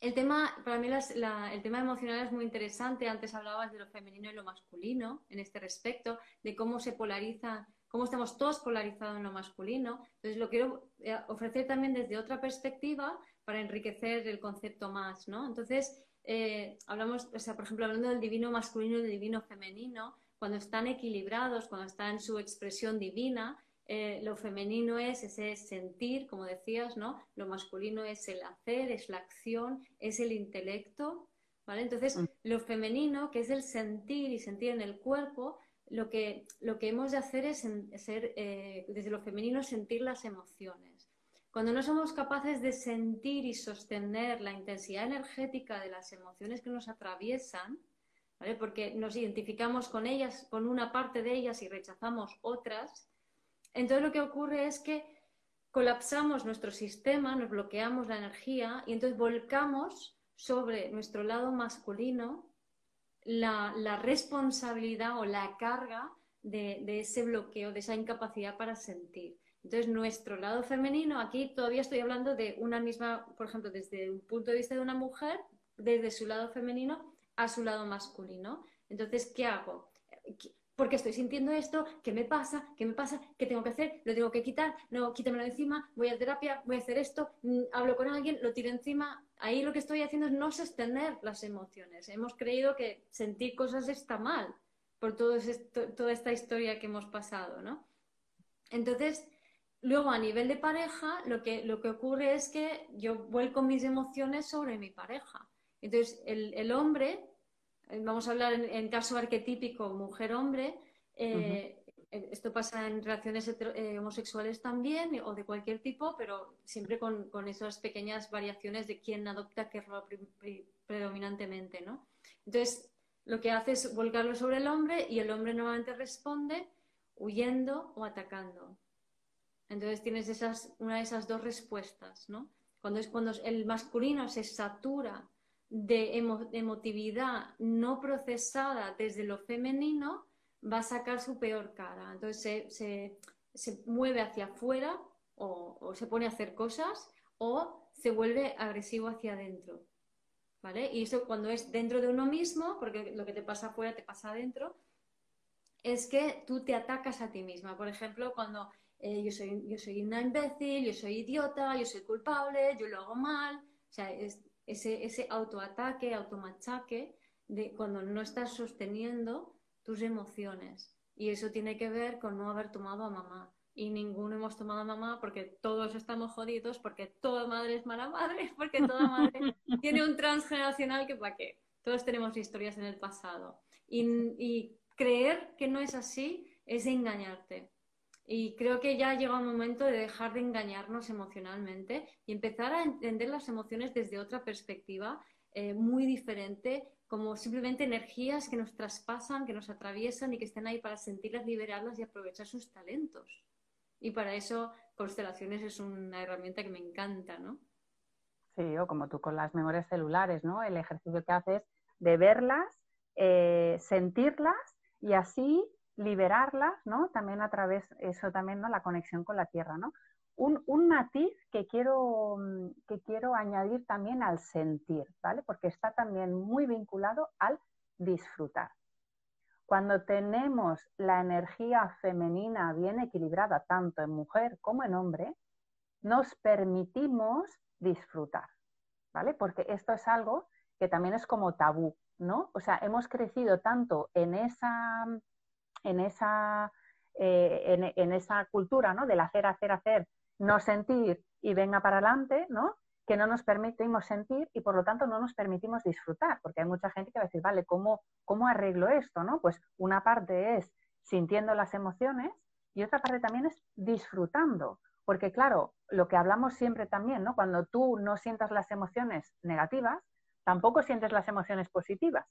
el tema, para mí el tema emocional es muy interesante. Antes hablabas de lo femenino y lo masculino en este respecto, de cómo se polariza, cómo estamos todos polarizados en lo masculino. Entonces, lo quiero eh, ofrecer también desde otra perspectiva para enriquecer el concepto más, ¿no? Entonces, eh, hablamos, o sea, por ejemplo, hablando del divino masculino y del divino femenino, cuando están equilibrados, cuando están en su expresión divina, eh, lo femenino es ese sentir, como decías, ¿no? Lo masculino es el hacer, es la acción, es el intelecto, ¿vale? Entonces, mm. lo femenino, que es el sentir y sentir en el cuerpo, lo que, lo que hemos de hacer es ser, eh, desde lo femenino, sentir las emociones. Cuando no somos capaces de sentir y sostener la intensidad energética de las emociones que nos atraviesan, ¿vale? porque nos identificamos con ellas, con una parte de ellas y rechazamos otras, entonces lo que ocurre es que colapsamos nuestro sistema, nos bloqueamos la energía y entonces volcamos sobre nuestro lado masculino la, responsabilidad o la carga de, ese bloqueo, de esa incapacidad para sentir. Entonces, nuestro lado femenino, aquí todavía estoy hablando de una misma, por ejemplo, desde un punto de vista de una mujer, desde su lado femenino a su lado masculino. Entonces, ¿qué hago? Porque estoy sintiendo esto, ¿qué me pasa? ¿Qué me pasa? ¿Qué tengo que hacer? ¿Lo tengo que quitar? No, quítamelo encima, voy a terapia, voy a hacer esto, mm, hablo con alguien, lo tiro encima. Ahí lo que estoy haciendo es no sostener las emociones. Hemos creído que sentir cosas está mal por todo esto, toda esta historia que hemos pasado, ¿no? Entonces, luego a nivel de pareja, lo que, lo que ocurre es que yo vuelco mis emociones sobre mi pareja. Entonces, el, el hombre vamos a hablar en, caso arquetípico mujer-hombre, eh, eh, esto pasa en relaciones eh, homosexuales también o de cualquier tipo, pero siempre con, esas pequeñas variaciones de quién adopta qué rol predominantemente, ¿no? Entonces, lo que hace es volcarlo sobre el hombre y el hombre normalmente responde huyendo o atacando. Entonces tienes esas, una de esas dos respuestas, ¿no? Cuando es cuando el masculino se satura de emotividad no procesada desde lo femenino, va a sacar su peor cara. Entonces se, mueve hacia afuera o, se pone a hacer cosas o se vuelve agresivo hacia adentro. ¿Vale? Y eso cuando es dentro de uno mismo, porque lo que te pasa afuera te pasa adentro, es que tú te atacas a ti misma. Por ejemplo, cuando eh, yo, soy, yo soy una imbécil, yo soy idiota, yo soy culpable, yo lo hago mal. O sea, ese, ese autoataque, automachaque, de cuando no estás sosteniendo tus emociones. Y eso tiene que ver con no haber tomado a mamá. Y ninguno hemos tomado a mamá porque todos estamos jodidos, porque toda madre es mala madre, porque toda madre tiene un transgeneracional que para qué. Todos tenemos historias en el pasado. Y, y creer que no es así es engañarte. Y creo que ya llega un momento de dejar de engañarnos emocionalmente y empezar a entender las emociones desde otra perspectiva eh, muy diferente, como simplemente energías que nos traspasan, que nos atraviesan y que estén ahí para sentirlas, liberarlas y aprovechar sus talentos. Y para eso constelaciones es una herramienta que me encanta, ¿no? Sí, o como tú con las memorias celulares, ¿no? El ejercicio que haces de verlas, eh, sentirlas y así liberarlas, ¿no? También a través, eso también, ¿no? La conexión con la tierra, ¿no? Un, un, matiz que quiero, mm, que quiero añadir también al sentir, ¿vale? Porque está también muy vinculado al disfrutar. Cuando tenemos la energía femenina bien equilibrada, tanto en mujer como en hombre, nos permitimos disfrutar, ¿vale? Porque esto es algo que también es como tabú, ¿no? O sea, hemos crecido tanto en esa en esa, eh, en, esa cultura ¿no? del hacer, hacer, hacer, no sentir y venga para adelante, ¿no? que no nos permitimos sentir y por lo tanto no nos permitimos disfrutar, porque hay mucha gente que va a decir, vale, ¿cómo, cómo arreglo esto? ¿no? Pues una parte es sintiendo las emociones y otra parte también es disfrutando, porque claro, lo que hablamos siempre también, ¿no? Cuando tú no sientas las emociones negativas, tampoco sientes las emociones positivas.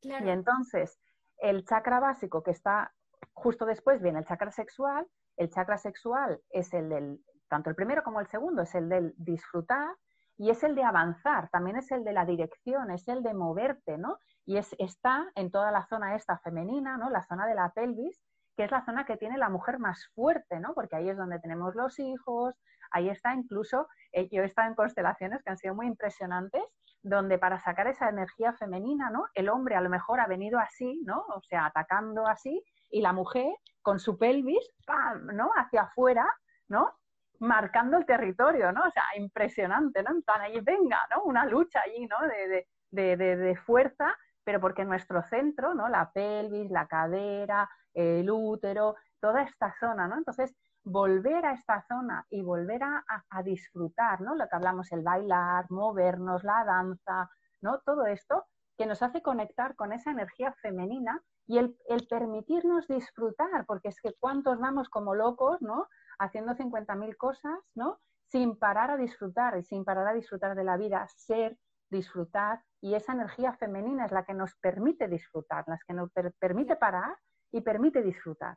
Y entonces, el chakra básico que está justo después viene el chakra sexual. El chakra sexual es el del, tanto el primero como el segundo, es el del disfrutar y es el de avanzar, también es el de la dirección, es el de moverte, ¿no? Y es, está en toda la zona esta femenina, ¿no? La zona de la pelvis, que es la zona que tiene la mujer más fuerte, ¿no? Porque ahí es donde tenemos los hijos, ahí está incluso, eh, yo he estado en constelaciones que han sido muy impresionantes, donde para sacar esa energía femenina, ¿no? El hombre a lo mejor ha venido así, ¿no? O sea, atacando así, y la mujer con su pelvis, ¡pam! ¿no? Hacia afuera, ¿no? Marcando el territorio, ¿no? O sea, impresionante, ¿no? Ahí, venga, ¿no? Una lucha allí, ¿no? De, de, de, de, fuerza, pero porque nuestro centro, ¿no? La pelvis, la cadera, el útero, toda esta zona, ¿no? Entonces, volver a esta zona y volver a, disfrutar, ¿no? Lo que hablamos, el bailar, movernos, la danza, ¿no? Todo esto que nos hace conectar con esa energía femenina y el, permitirnos disfrutar, porque es que cuántos vamos como locos, ¿no? Haciendo 50.000 cosas, ¿no? Sin parar a disfrutar y sin parar a disfrutar de la vida, ser, disfrutar, y esa energía femenina es la que nos permite disfrutar, la que nos permite parar y permite disfrutar.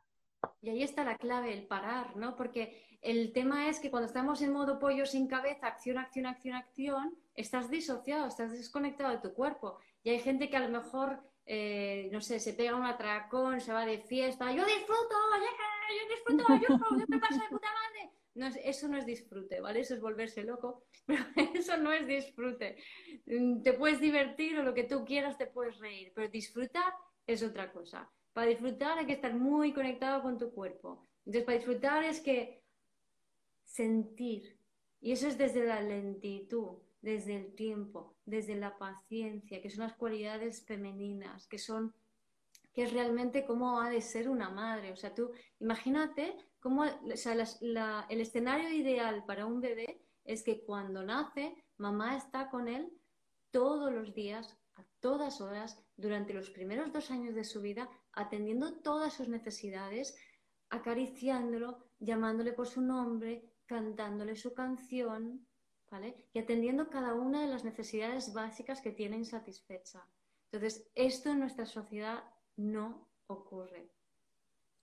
Y ahí está la clave, el parar, ¿no? Porque el tema es que cuando estamos en modo pollo sin cabeza, acción, acción, acción, acción, estás disociado, estás desconectado de tu cuerpo. Y hay gente que a lo mejor, eh, no sé, se pega un atracón, se va de fiesta, yo disfruto, yo disfruto, yo, me paso de puta madre. No eso no es disfrute, ¿vale? Eso es volverse loco, pero eso no es disfrute. Te puedes divertir o lo que tú quieras, te puedes reír, pero disfrutar es otra cosa. Para disfrutar hay que estar muy conectado con tu cuerpo. Entonces, para disfrutar es que sentir. Y eso es desde la lentitud, desde el tiempo, desde la paciencia, que son las cualidades femeninas, que son que es realmente cómo ha de ser una madre. O sea, tú imagínate cómo o sea, el escenario ideal para un bebé es que cuando nace, mamá está con él todos los días, a todas horas, durante los primeros dos años de su vida, atendiendo todas sus necesidades, acariciándolo, llamándole por su nombre, cantándole su canción, ¿vale? Y atendiendo cada una de las necesidades básicas que tiene insatisfecha. Entonces, esto en nuestra sociedad no ocurre.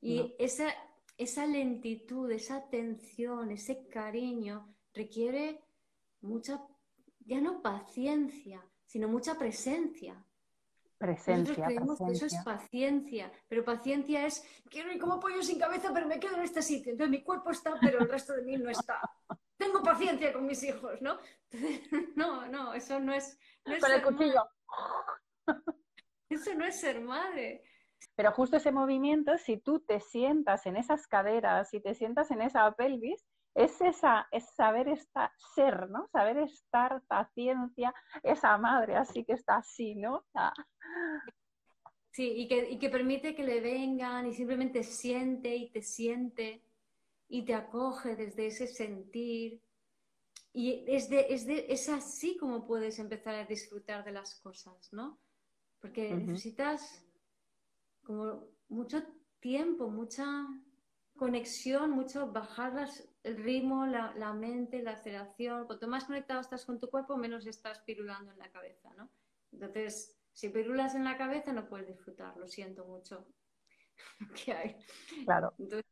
Y esa, esa lentitud, esa atención, ese cariño requiere mucha, ya no paciencia, sino mucha presencia. Presencia. Nosotros creemos que eso es paciencia, pero paciencia es quiero ir como pollo sin cabeza, pero me quedo en este sitio. Entonces mi cuerpo está, pero el resto de mí no está. Tengo paciencia con mis hijos, ¿no? no, no, eso no es. con el cuchillo. Eso no es ser madre. Pero justo ese movimiento, si tú te sientas en esas caderas, y te sientas en esa pelvis, es esa, es saber estar, ser, ¿no? Saber estar, paciencia, esa madre así que está así, ¿no? Sí, y que, y que permite que le vengan y simplemente siente y te siente y te acoge desde ese sentir. Y es, de, es, de, es así como puedes empezar a disfrutar de las cosas, ¿no? Porque necesitas como mucho tiempo, mucha conexión, mucho bajar el ritmo, la, mente, la aceleración. Cuanto más conectado estás con tu cuerpo, menos estás pirulando en la cabeza, ¿no? Entonces, si pirulas en la cabeza, no puedes disfrutar, lo siento mucho. ¿Qué hay? Claro. Entonces,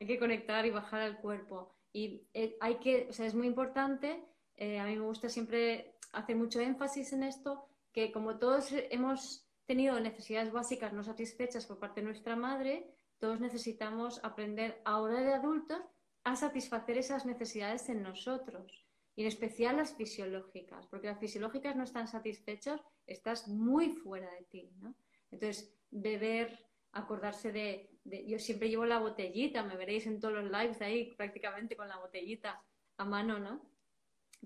hay que conectar y bajar al cuerpo. Y eh, hay que, o sea, es muy importante, eh, a mí me gusta siempre hacer mucho énfasis en esto, que como todos hemos tenido necesidades básicas no satisfechas por parte de nuestra madre, todos necesitamos aprender ahora de adultos a satisfacer esas necesidades en nosotros, y en especial las fisiológicas, porque las fisiológicas no están satisfechas, estás muy fuera de ti, ¿no? Entonces, beber, acordarse de, Yo siempre llevo la botellita, me veréis en todos los lives ahí prácticamente con la botellita a mano, ¿no?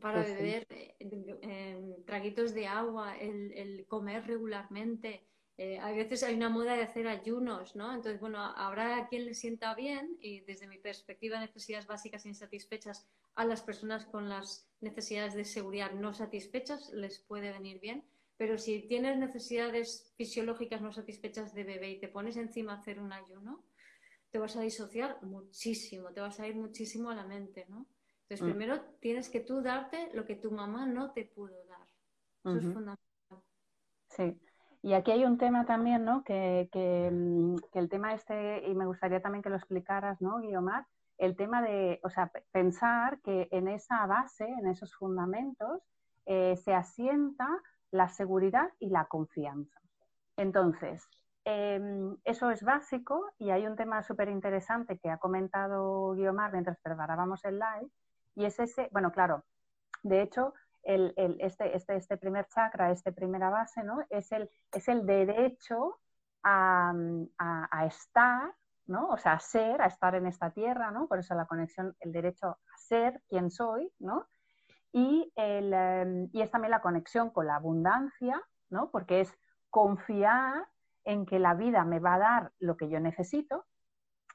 Para pues beber eh, traguitos de agua, el, comer regularmente. Eh, a veces hay una moda de hacer ayunos, ¿no? Entonces, bueno, habrá a quien le sienta bien y desde mi perspectiva, necesidades básicas insatisfechas a las personas con las necesidades de seguridad no satisfechas les puede venir bien. Pero si tienes necesidades fisiológicas no satisfechas de bebé y te pones encima a hacer un ayuno, te vas a disociar muchísimo, te vas a ir muchísimo a la mente, ¿no? Entonces, mm. primero tienes que tú darte lo que tu mamá no te pudo dar. Eso es fundamental. Sí. Y aquí hay un tema también, ¿no? Que, que, mm, que, el tema este, y me gustaría también que lo explicaras, ¿no, Guiomar? El tema de, o sea, pensar que en esa base, en esos fundamentos, eh, se asienta la seguridad y la confianza. Entonces, em, eso es básico y hay un tema súper interesante que ha comentado Guiomar mientras preparábamos el live, y es ese, bueno, claro, de hecho, este, este, este, primer chakra, esta primera base, ¿no? Es el, es el derecho a, estar, ¿no? O sea, a ser, a estar en esta tierra, ¿no? Por eso la conexión, el derecho a ser quien soy, ¿no? Y, el, em, y es también la conexión con la abundancia, ¿no? Porque es confiar en que la vida me va a dar lo que yo necesito.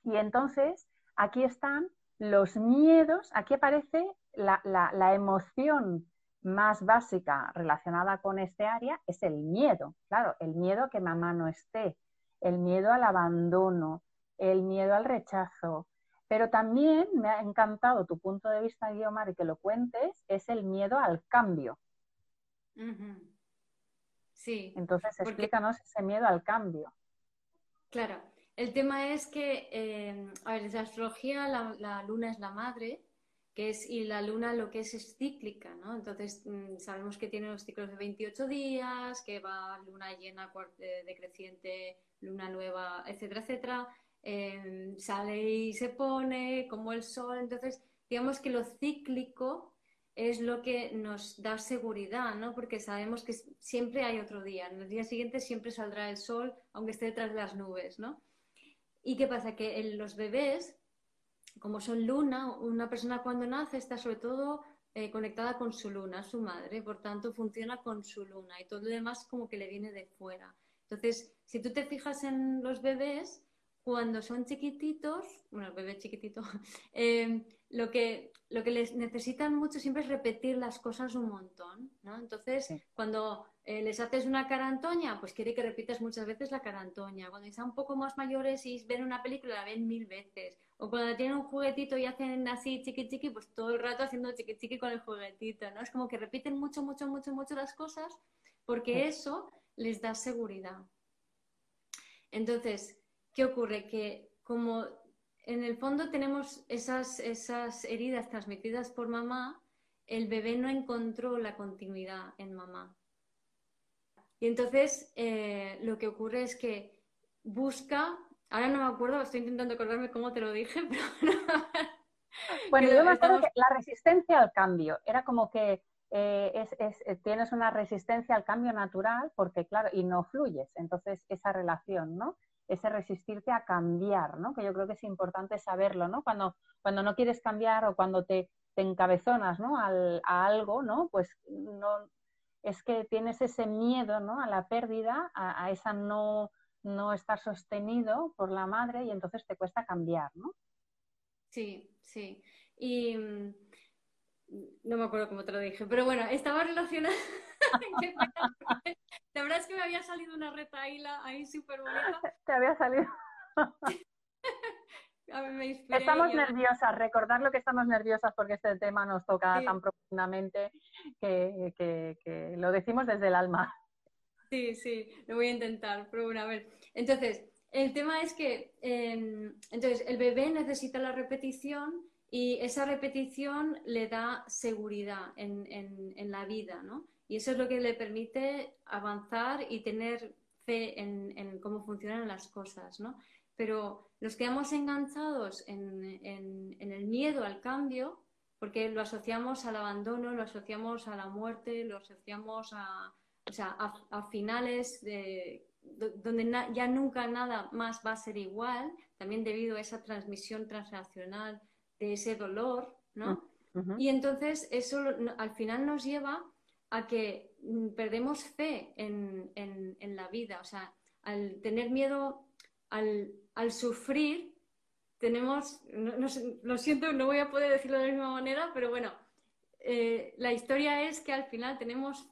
Y entonces aquí están los miedos, aquí aparece la, emoción más básica relacionada con este área, es el miedo, claro, el miedo a que mamá no esté, el miedo al abandono, el miedo al rechazo. Pero también me ha encantado tu punto de vista, Guiomar, y que lo cuentes, es el miedo al cambio. Sí. Entonces, explícanos ese miedo al cambio. Claro, el tema es que, eh, a ver, desde la astrología la, luna es la madre, que es, y la luna lo que es es cíclica, ¿no? Entonces mm, sabemos que tiene los ciclos de 28 días, que va luna llena, decreciente, luna nueva, etcétera, etcétera. Em, sale y se pone como el sol. Entonces, digamos que lo cíclico es lo que nos da seguridad, ¿no? Porque sabemos que siempre hay otro día. En el día siguiente siempre saldrá el sol, aunque esté detrás de las nubes, ¿no? ¿Y qué pasa? Que en los bebés, como son luna, una persona cuando nace está sobre todo eh, conectada con su luna, su madre, por tanto funciona con su luna y todo lo demás como que le viene de fuera. Entonces, si tú te fijas en los bebés, cuando son chiquititos, bueno, el bebé chiquitito, eh, lo que, lo que les necesitan mucho siempre es repetir las cosas un montón, ¿no? Entonces, cuando eh, les haces una carantoña, pues quiere que repitas muchas veces la carantoña. Cuando están un poco más mayores y ven una película, la ven mil veces. O cuando tienen un juguetito y hacen así chiqui chiqui, pues todo el rato haciendo chiqui chiqui con el juguetito, ¿no? Es como que repiten mucho, mucho, mucho, mucho las cosas porque eso les da seguridad. Entonces, ¿qué ocurre? Que como en el fondo tenemos esas, esas heridas transmitidas por mamá, el bebé no encontró la continuidad en mamá. Y entonces eh, lo que ocurre es que busca, ahora no me acuerdo, estoy intentando acordarme cómo te lo dije, pero... bueno, yo me acuerdo que la resistencia al cambio era como que eh, es, eh, tienes una resistencia al cambio natural porque, claro, y no fluyes. Entonces, esa relación, ¿no? ese resistirte a cambiar, ¿no? Que yo creo que es importante saberlo, ¿no? Cuando, cuando no quieres cambiar o cuando te, encabezonas, ¿no? Al, a algo, ¿no? Pues no, es que tienes ese miedo, ¿no? A la pérdida, a, esa no, no estar sostenido por la madre y entonces te cuesta cambiar, ¿no? Sí, sí. Y mm, no me acuerdo cómo te lo dije, pero bueno, estaba relacionada La verdad es que me había salido una retaíla ahí súper bonita. Te había salido. estamos nerviosas, recordar lo que estamos nerviosas porque este tema nos toca tan profundamente que, lo decimos desde el alma. Sí, sí, lo voy a intentar, pero bueno, a ver. Entonces, el tema es que em, entonces, el bebé necesita la repetición y esa repetición le da seguridad en, en la vida, ¿no? Y eso es lo que le permite avanzar y tener fe en, cómo funcionan las cosas, ¿no? Pero los quedamos enganchados en, el miedo al cambio, porque lo asociamos al abandono, lo asociamos a la muerte, lo asociamos a, finales de, donde ya nunca nada más va a ser igual, también debido a esa transmisión transnacional de ese dolor, ¿no? Mm, y entonces eso al final nos lleva a que mm, perdemos fe en, la vida. O sea, al tener miedo, al, sufrir, tenemos, lo siento, no voy a poder decirlo de la misma manera, pero bueno, eh, la historia es que al final tenemos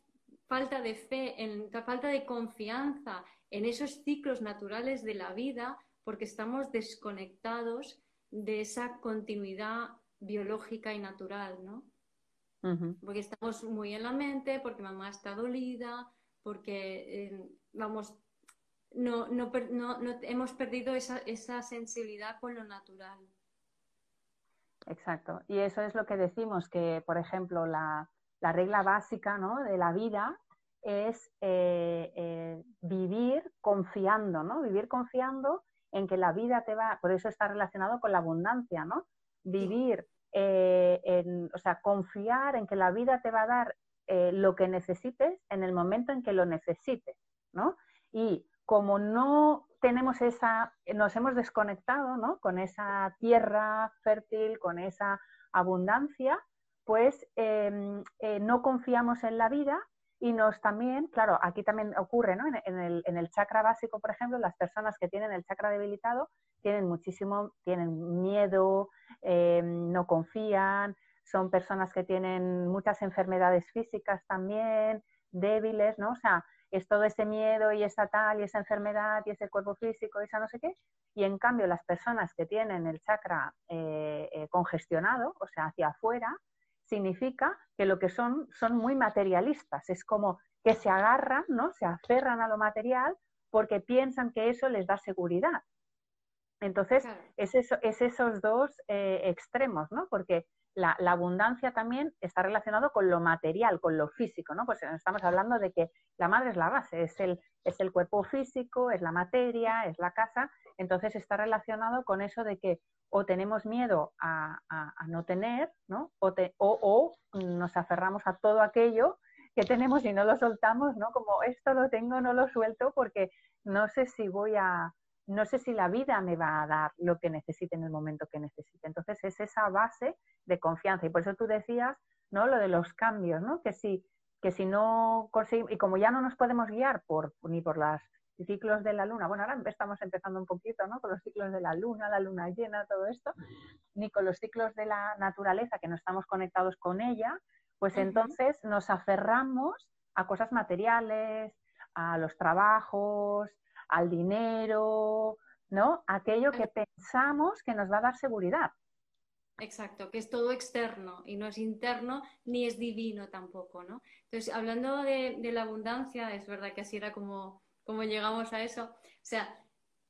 falta de fe, en, falta de confianza en esos ciclos naturales de la vida porque estamos desconectados de esa continuidad biológica y natural, ¿no? porque estamos muy en la mente, porque mamá está dolida, porque, eh, vamos, no, no, no, hemos perdido esa, esa sensibilidad con lo natural. Exacto. Y eso es lo que decimos, que, por ejemplo, la, la regla básica ¿no? de la vida es eh, eh, vivir confiando, ¿no? Vivir confiando en que la vida te va, por eso está relacionado con la abundancia, ¿no? Vivir eh, en, o sea, confiar en que la vida te va a dar lo que necesites en el momento en que lo necesites, ¿no? Y como no tenemos esa, nos hemos desconectado, ¿no? Con esa tierra fértil, con esa abundancia, pues em, no confiamos en la vida y nos también, claro, aquí también ocurre, ¿no? En, el, en, el, chakra básico, por ejemplo, las personas que tienen el chakra debilitado tienen muchísimo, tienen miedo, eh, no confían, son personas que tienen muchas enfermedades físicas también, débiles, ¿no? O sea, es todo ese miedo y esa tal y esa enfermedad y ese cuerpo físico y esa no sé qué. Y en cambio las personas que tienen el chakra eh, eh, congestionado, o sea, hacia afuera, significa que lo que son son muy materialistas, es como que se agarran, ¿no? Se aferran a lo material porque piensan que eso les da seguridad. Entonces, es, eso, es esos dos eh, extremos, ¿no? Porque la, abundancia también está relacionado con lo material, con lo físico, ¿no? Pues estamos hablando de que la madre es la base, es el, es el cuerpo físico, es la materia, es la casa, entonces está relacionado con eso de que o tenemos miedo a, no tener, ¿no? O, o, nos aferramos a todo aquello que tenemos y no lo soltamos, ¿no? Como esto lo tengo, no lo suelto porque no sé si voy a, no sé si la vida me va a dar lo que necesite en el momento que necesite. Entonces es esa base de confianza y por eso tú decías, ¿no? Lo de los cambios, ¿no? Que si, que si no conseguimos, y como ya no nos podemos guiar por, ni por las ciclos de la luna, bueno, ahora estamos empezando un poquito, ¿no? Con los ciclos de la luna, la luna llena, todo esto, ni con los ciclos de la naturaleza, que no estamos conectados con ella, pues entonces nos aferramos a cosas materiales, a los trabajos, al dinero, ¿no? Aquello que pensamos que nos va a dar seguridad. Exacto, que es todo externo y no es interno ni es divino tampoco, ¿no? Entonces, hablando de, la abundancia, es verdad que así era como, como llegamos a eso. O sea,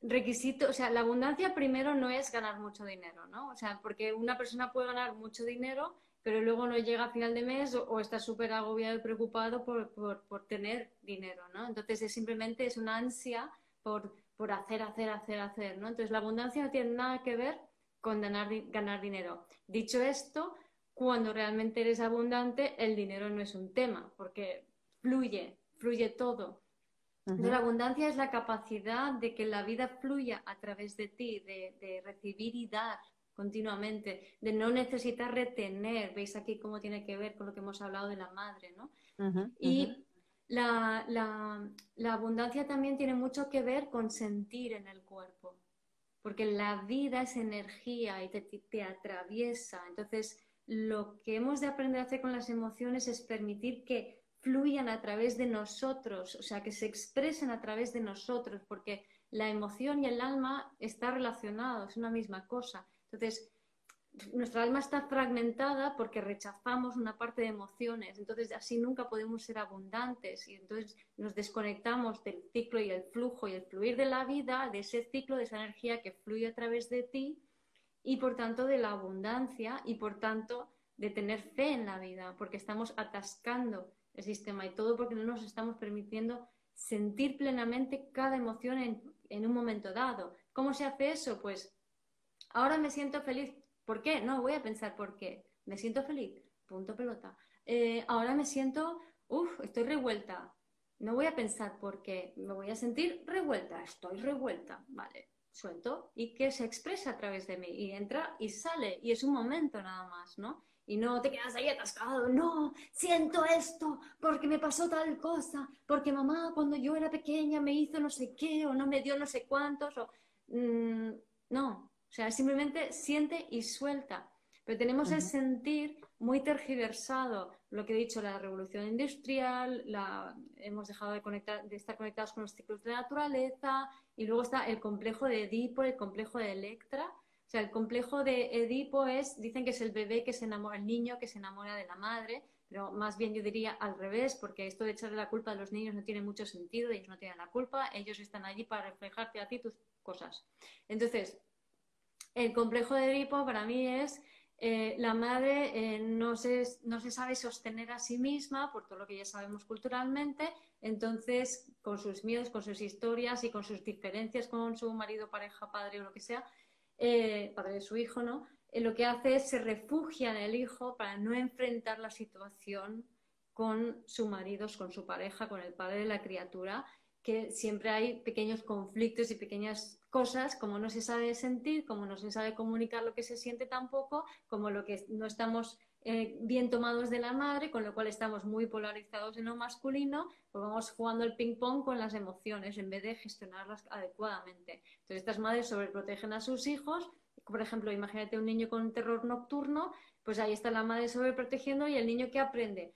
requisito, o sea, la abundancia primero no es ganar mucho dinero, ¿no? O sea, porque una persona puede ganar mucho dinero, pero luego no llega a final de mes o, está súper agobiado y preocupado por, por, tener dinero, ¿no? Entonces, es simplemente es una ansia por, por hacer, hacer, hacer, hacer, ¿no? Entonces, la abundancia no tiene nada que ver con ganar, ganar dinero. Dicho esto, cuando realmente eres abundante, el dinero no es un tema, porque fluye, fluye todo. La abundancia es la capacidad de que la vida fluya a través de ti, de, recibir y dar continuamente, de no necesitar retener. Veis aquí cómo tiene que ver con lo que hemos hablado de la madre, ¿no? y la, la, abundancia también tiene mucho que ver con sentir en el cuerpo porque la vida es energía y te, atraviesa. Entonces, lo que hemos de aprender a hacer con las emociones es permitir que fluyan a través de nosotros, o sea, que se expresen a través de nosotros, porque la emoción y el alma están relacionados, es una misma cosa. Entonces, nuestra alma está fragmentada porque rechazamos una parte de emociones, entonces así nunca podemos ser abundantes y entonces nos desconectamos del ciclo y el flujo y el fluir de la vida, de ese ciclo, de esa energía que fluye a través de ti y por tanto de la abundancia y por tanto de tener fe en la vida, porque estamos atascando el sistema y todo porque no nos estamos permitiendo sentir plenamente cada emoción en, en un momento dado. ¿Cómo se hace eso? Pues ahora me siento feliz ¿Por qué? No voy a pensar por qué. Me siento feliz. Punto pelota. Eh, ahora me siento, uff, estoy revuelta. No voy a pensar por qué. Me voy a sentir revuelta. Estoy revuelta. Vale. Suelto y que se expresa a través de mí y entra y sale y es un momento nada más, ¿no? Y no te quedas ahí atascado, no, siento esto porque me pasó tal cosa, porque mamá cuando yo era pequeña me hizo no sé qué o no me dio no sé cuántos, o mm, no, o sea, simplemente siente y suelta. Pero tenemos el sentir muy tergiversado, lo que he dicho, la revolución industrial, la, hemos dejado de, conectar, de estar conectados con los ciclos de la naturaleza, y luego está el complejo de Edipo, el complejo de Electra. O sea, el complejo de Edipo es, dicen que es el bebé que se enamora, el niño que se enamora de la madre, pero más bien yo diría al revés, porque esto de echarle la culpa a los niños no tiene mucho sentido, ellos no tienen la culpa, ellos están allí para reflejarte a ti tus cosas. Entonces, el complejo de Edipo para mí es eh, la madre eh, no, se, no se sabe sostener a sí misma por todo lo que ya sabemos culturalmente, entonces con sus miedos, con sus historias y con sus diferencias con su marido, pareja, padre o lo que sea, eh, padre de su hijo, ¿no? lo que hace es se refugia en el hijo para no enfrentar la situación con su marido, con su pareja, con el padre de la criatura, que siempre hay pequeños conflictos y pequeñas cosas, como no se sabe sentir, como no se sabe comunicar lo que se siente tampoco, como lo que no estamos eh, bien tomados de la madre, con lo cual estamos muy polarizados en lo masculino, pues vamos jugando el ping-pong con las emociones en vez de gestionarlas adecuadamente. Entonces, estas madres sobreprotegen a sus hijos. Por ejemplo, imagínate un niño con terror nocturno, pues ahí está la madre sobreprotegiendo y el niño que aprende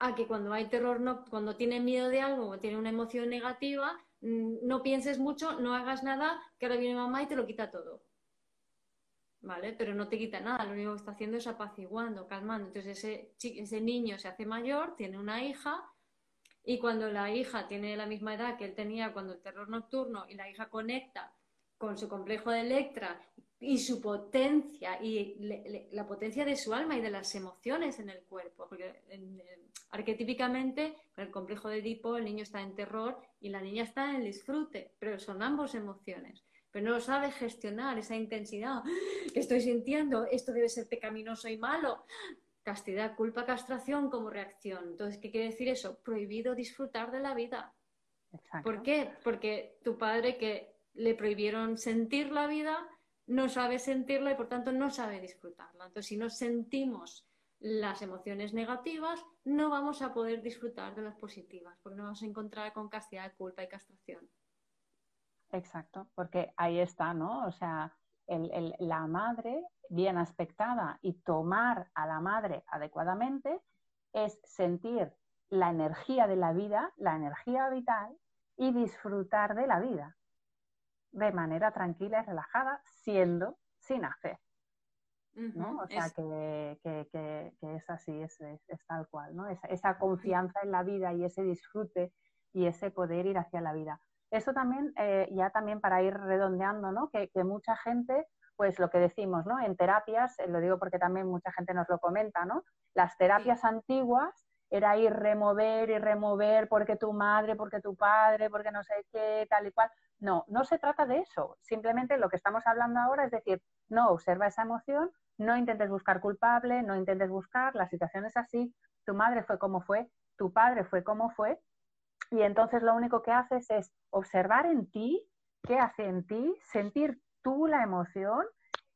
a que cuando hay terror, no, cuando tiene miedo de algo o tiene una emoción negativa, Mm, no pienses mucho, no hagas nada, que ahora viene mamá y te lo quita todo. ¿Vale? Pero no te quita nada, lo único que está haciendo es apaciguando, calmando. Entonces ese, ese niño se hace mayor, tiene una hija, y cuando la hija tiene la misma edad que él tenía cuando el terror nocturno y la hija conecta con su complejo de Electra y su potencia y la potencia de su alma y de las emociones en el cuerpo, porque arquetípicamente con el complejo de Edipo el niño está en terror y la niña está en disfrute, pero son ambos emociones. Pero no sabe gestionar esa intensidad que estoy sintiendo, esto debe ser pecaminoso y malo. Castidad, culpa, castración como reacción. Entonces, ¿qué quiere decir eso? Prohibido disfrutar de la vida. ¿Por qué? Porque tu padre que le prohibieron sentir la vida, no sabe sentirla y por tanto no sabe disfrutarla. Entonces, si no sentimos las emociones negativas, no vamos a poder disfrutar de las positivas, porque nos vamos a encontrar con castidad, culpa y castración. Exacto, porque ahí está, ¿no? O sea, la madre bien aspectada y tomar a la madre adecuadamente es sentir la energía de la vida, la energía vital y disfrutar de la vida de manera tranquila y relajada, siendo sin hacer. ¿no? O sea, que, es así, es, tal cual, ¿no? Esa, confianza en la vida y ese disfrute y ese poder ir hacia la vida. Eso también, eh, ya también para ir redondeando, ¿no? Que, mucha gente, pues lo que decimos, ¿no? En terapias, eh, lo digo porque también mucha gente nos lo comenta, ¿no? Las terapias antiguas era ir remover y remover porque tu madre, porque tu padre, porque no sé qué, tal y cual. No, no se trata de eso. Simplemente lo que estamos hablando ahora es decir, no observa esa emoción, no intentes buscar culpable, no intentes buscar, la situación es así, tu madre fue como fue, tu padre fue como fue, y entonces lo único que haces es observar en ti qué hace en ti, sentir tú la emoción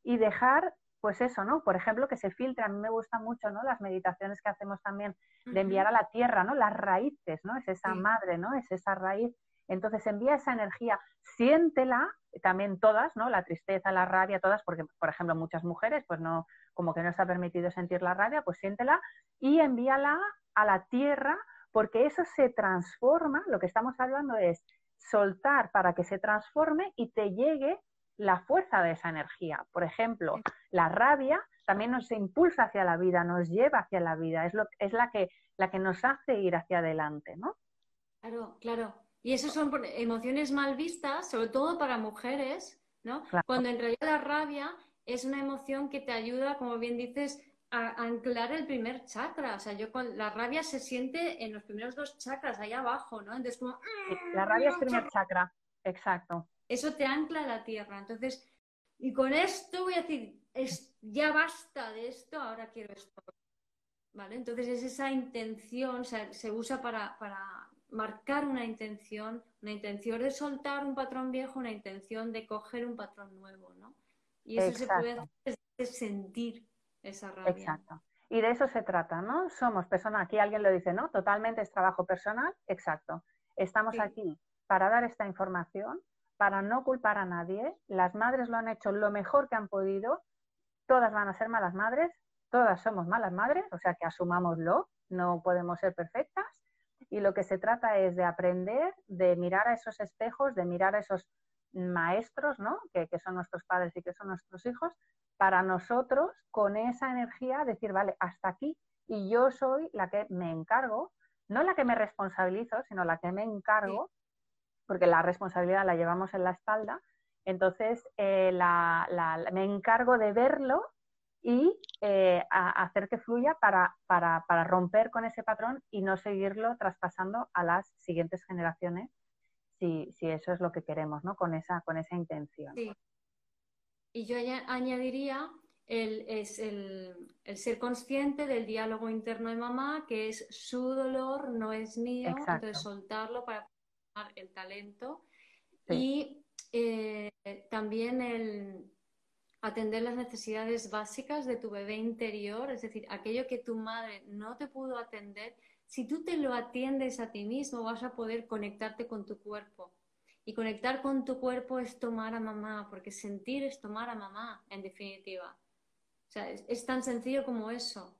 y dejar pues eso, ¿no? Por ejemplo, que se filtre, a mí me gustan mucho, ¿no? Las meditaciones que hacemos también de enviar a la tierra, ¿no? Las raíces, ¿no? Es esa madre, ¿no? Es esa raíz. Entonces envía esa energía, siéntela, también todas, ¿no? La tristeza, la rabia, todas, porque, por ejemplo, muchas mujeres, pues no, como que no ha permitido sentir la rabia, pues siéntela y envíala a la tierra, porque eso se transforma, lo que estamos hablando es soltar para que se transforme y te llegue la fuerza de esa energía. Por ejemplo, la rabia también nos impulsa hacia la vida, nos lleva hacia la vida, es, lo, es la, que, la que nos hace ir hacia adelante, ¿no? Claro, claro. Y esas son emociones mal vistas, sobre todo para mujeres, ¿no? Cuando en realidad la rabia es una emoción que te ayuda, como bien dices, a anclar el primer chakra. O sea, yo con la rabia se siente en los primeros dos chakras, ahí abajo, ¿no? Entonces, como... La rabia es primer chakra, exacto. Eso te ancla a la tierra. Entonces, y con esto voy a decir, es, ya basta de esto, ahora quiero esto. ¿Vale? Entonces es esa intención, se usa para, marcar una intención, una intención de soltar un patrón viejo, una intención de coger un patrón nuevo, ¿no? Y eso se puede hacer es sentir esa rabia. Exacto. Y de eso se trata, ¿no? Somos personas, aquí alguien lo dice, ¿no? Totalmente es trabajo personal, exacto. Estamos aquí para dar esta información, para no culpar a nadie. Las madres lo han hecho lo mejor que han podido. Todas van a ser malas madres, todas somos malas madres, o sea que asumámoslo, no podemos ser perfectas. Y lo que se trata es de aprender, de mirar a esos espejos, de mirar a esos maestros, ¿no? Que, que son nuestros padres y que son nuestros hijos, para nosotros, con esa energía, decir, vale, hasta aquí, y yo soy la que me encargo, no la que me responsabilizo, sino la que me encargo porque la responsabilidad la llevamos en la espalda. Entonces, eh, me encargo de verlo y eh, hacer que fluya para, romper con ese patrón y no seguirlo traspasando a las siguientes generaciones, si, eso es lo que queremos, ¿no? Con esa, con esa intención. Y yo añadiría el, es el, ser consciente del diálogo interno de mamá, que es su dolor, no es mío, entonces soltarlo para el talento. Y eh, también el atender las necesidades básicas de tu bebé interior, es decir, aquello que tu madre no te pudo atender, si tú te lo atiendes a ti mismo vas a poder conectarte con tu cuerpo. Y conectar con tu cuerpo es tomar a mamá, porque sentir es tomar a mamá, en definitiva. O sea, es, tan sencillo como eso.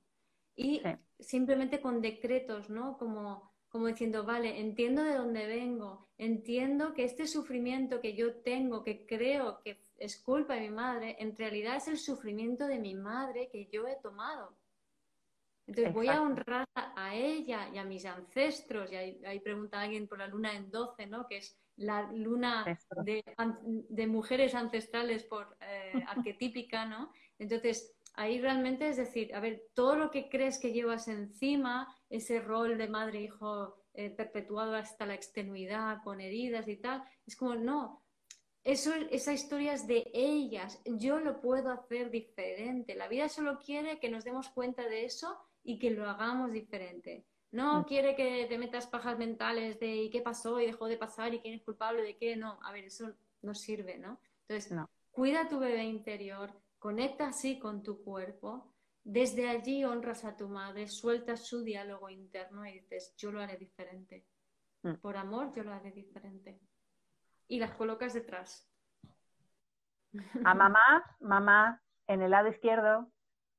Y simplemente con decretos, ¿no? Como como diciendo, vale, entiendo de dónde vengo, entiendo que este sufrimiento que yo tengo, que creo que es culpa de mi madre, en realidad es el sufrimiento de mi madre que yo he tomado. Entonces voy a honrar a ella y a mis ancestros, y ahí, pregunta alguien por la luna en 12, ¿no? Que es la luna de, mujeres ancestrales por eh, arquetípica, ¿no? Entonces, ahí realmente es decir, a ver, todo lo que crees que llevas encima, ese rol de madre-hijo eh, perpetuado hasta la extenuidad, con heridas y tal, es como, no, eso, esa historia es de ellas, yo lo puedo hacer diferente. La vida solo quiere que nos demos cuenta de eso y que lo hagamos diferente. No mm. quiere que te metas pajas mentales de qué pasó y dejó de pasar y quién es culpable de qué, no, a ver, eso no sirve, ¿no? Entonces, no. cuida tu bebé interior, Conecta así con tu cuerpo. Desde allí honras a tu madre, sueltas su diálogo interno y dices, yo lo haré diferente. Mm. Por amor, yo lo haré diferente. y las colocas detrás. A mamá, mamá en el lado izquierdo,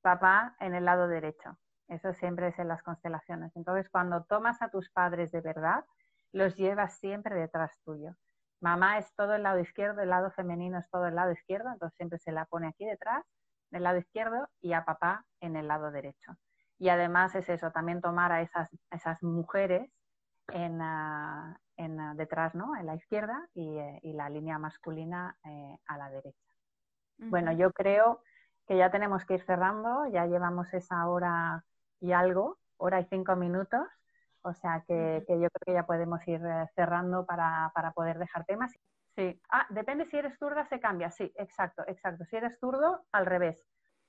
papá en el lado derecho. Eso siempre es en las constelaciones. Entonces, cuando tomas a tus padres de verdad, los llevas siempre detrás tuyo. Mamá es todo el lado izquierdo, el lado femenino es todo el lado izquierdo, entonces siempre se la pone aquí detrás, en el lado izquierdo, y a papá en el lado derecho. Y además es eso, también tomar a esas, esas mujeres en, ah, en ah, detrás, ¿no? En la izquierda y, eh, la línea masculina eh, a la derecha. Bueno, yo creo que ya tenemos que ir cerrando, ya llevamos esa hora y algo, hora y cinco minutos, o sea que, yo creo que ya podemos ir eh, cerrando para, para, poder dejar temas. Sí, ah, depende si eres zurda, se cambia, sí, exacto, exacto. Si eres zurdo, al revés,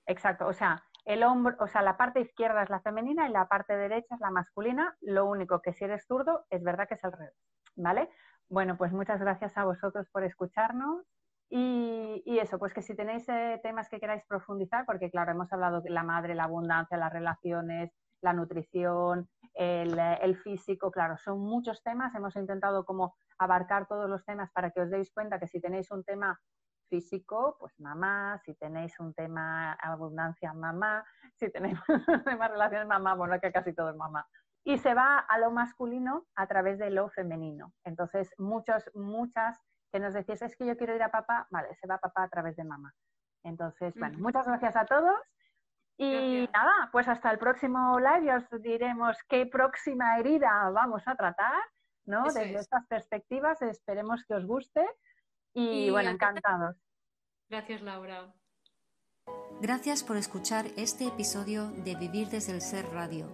exacto, o sea, el hombro, o sea, la parte izquierda es la femenina y la parte derecha es la masculina, lo único que si eres zurdo es verdad que es al revés, ¿vale? Bueno, pues muchas gracias a vosotros por escucharnos y, eso, pues que si tenéis eh, temas que queráis profundizar, porque claro, hemos hablado de la madre, la abundancia, las relaciones, la nutrición, el, eh, el, físico, claro, son muchos temas. Hemos intentado como abarcar todos los temas para que os deis cuenta que si tenéis un tema físico, pues mamá, si tenéis un tema abundancia, mamá, si tenéis un tema relaciones, mamá, bueno, que casi todo es mamá. Y se va a lo masculino a través de lo femenino. Entonces, muchos, muchas que nos decís, es que yo quiero ir a papá, vale, se va a papá a través de mamá. Entonces, bueno, muchas gracias a todos. Y nada, pues hasta el próximo live ya os diremos qué próxima herida vamos a tratar, ¿no? Desde estas perspectivas, esperemos que os guste. Y, bueno, encantados. Gracias, Laura. Gracias por escuchar este episodio de Vivir desde el Ser Radio.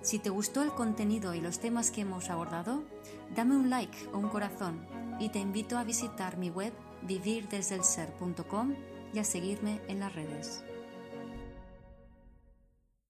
Si te gustó el contenido y los temas que hemos abordado, dame un like o un corazón y te invito a visitar mi web vivirdesdelser.com y a seguirme en las redes.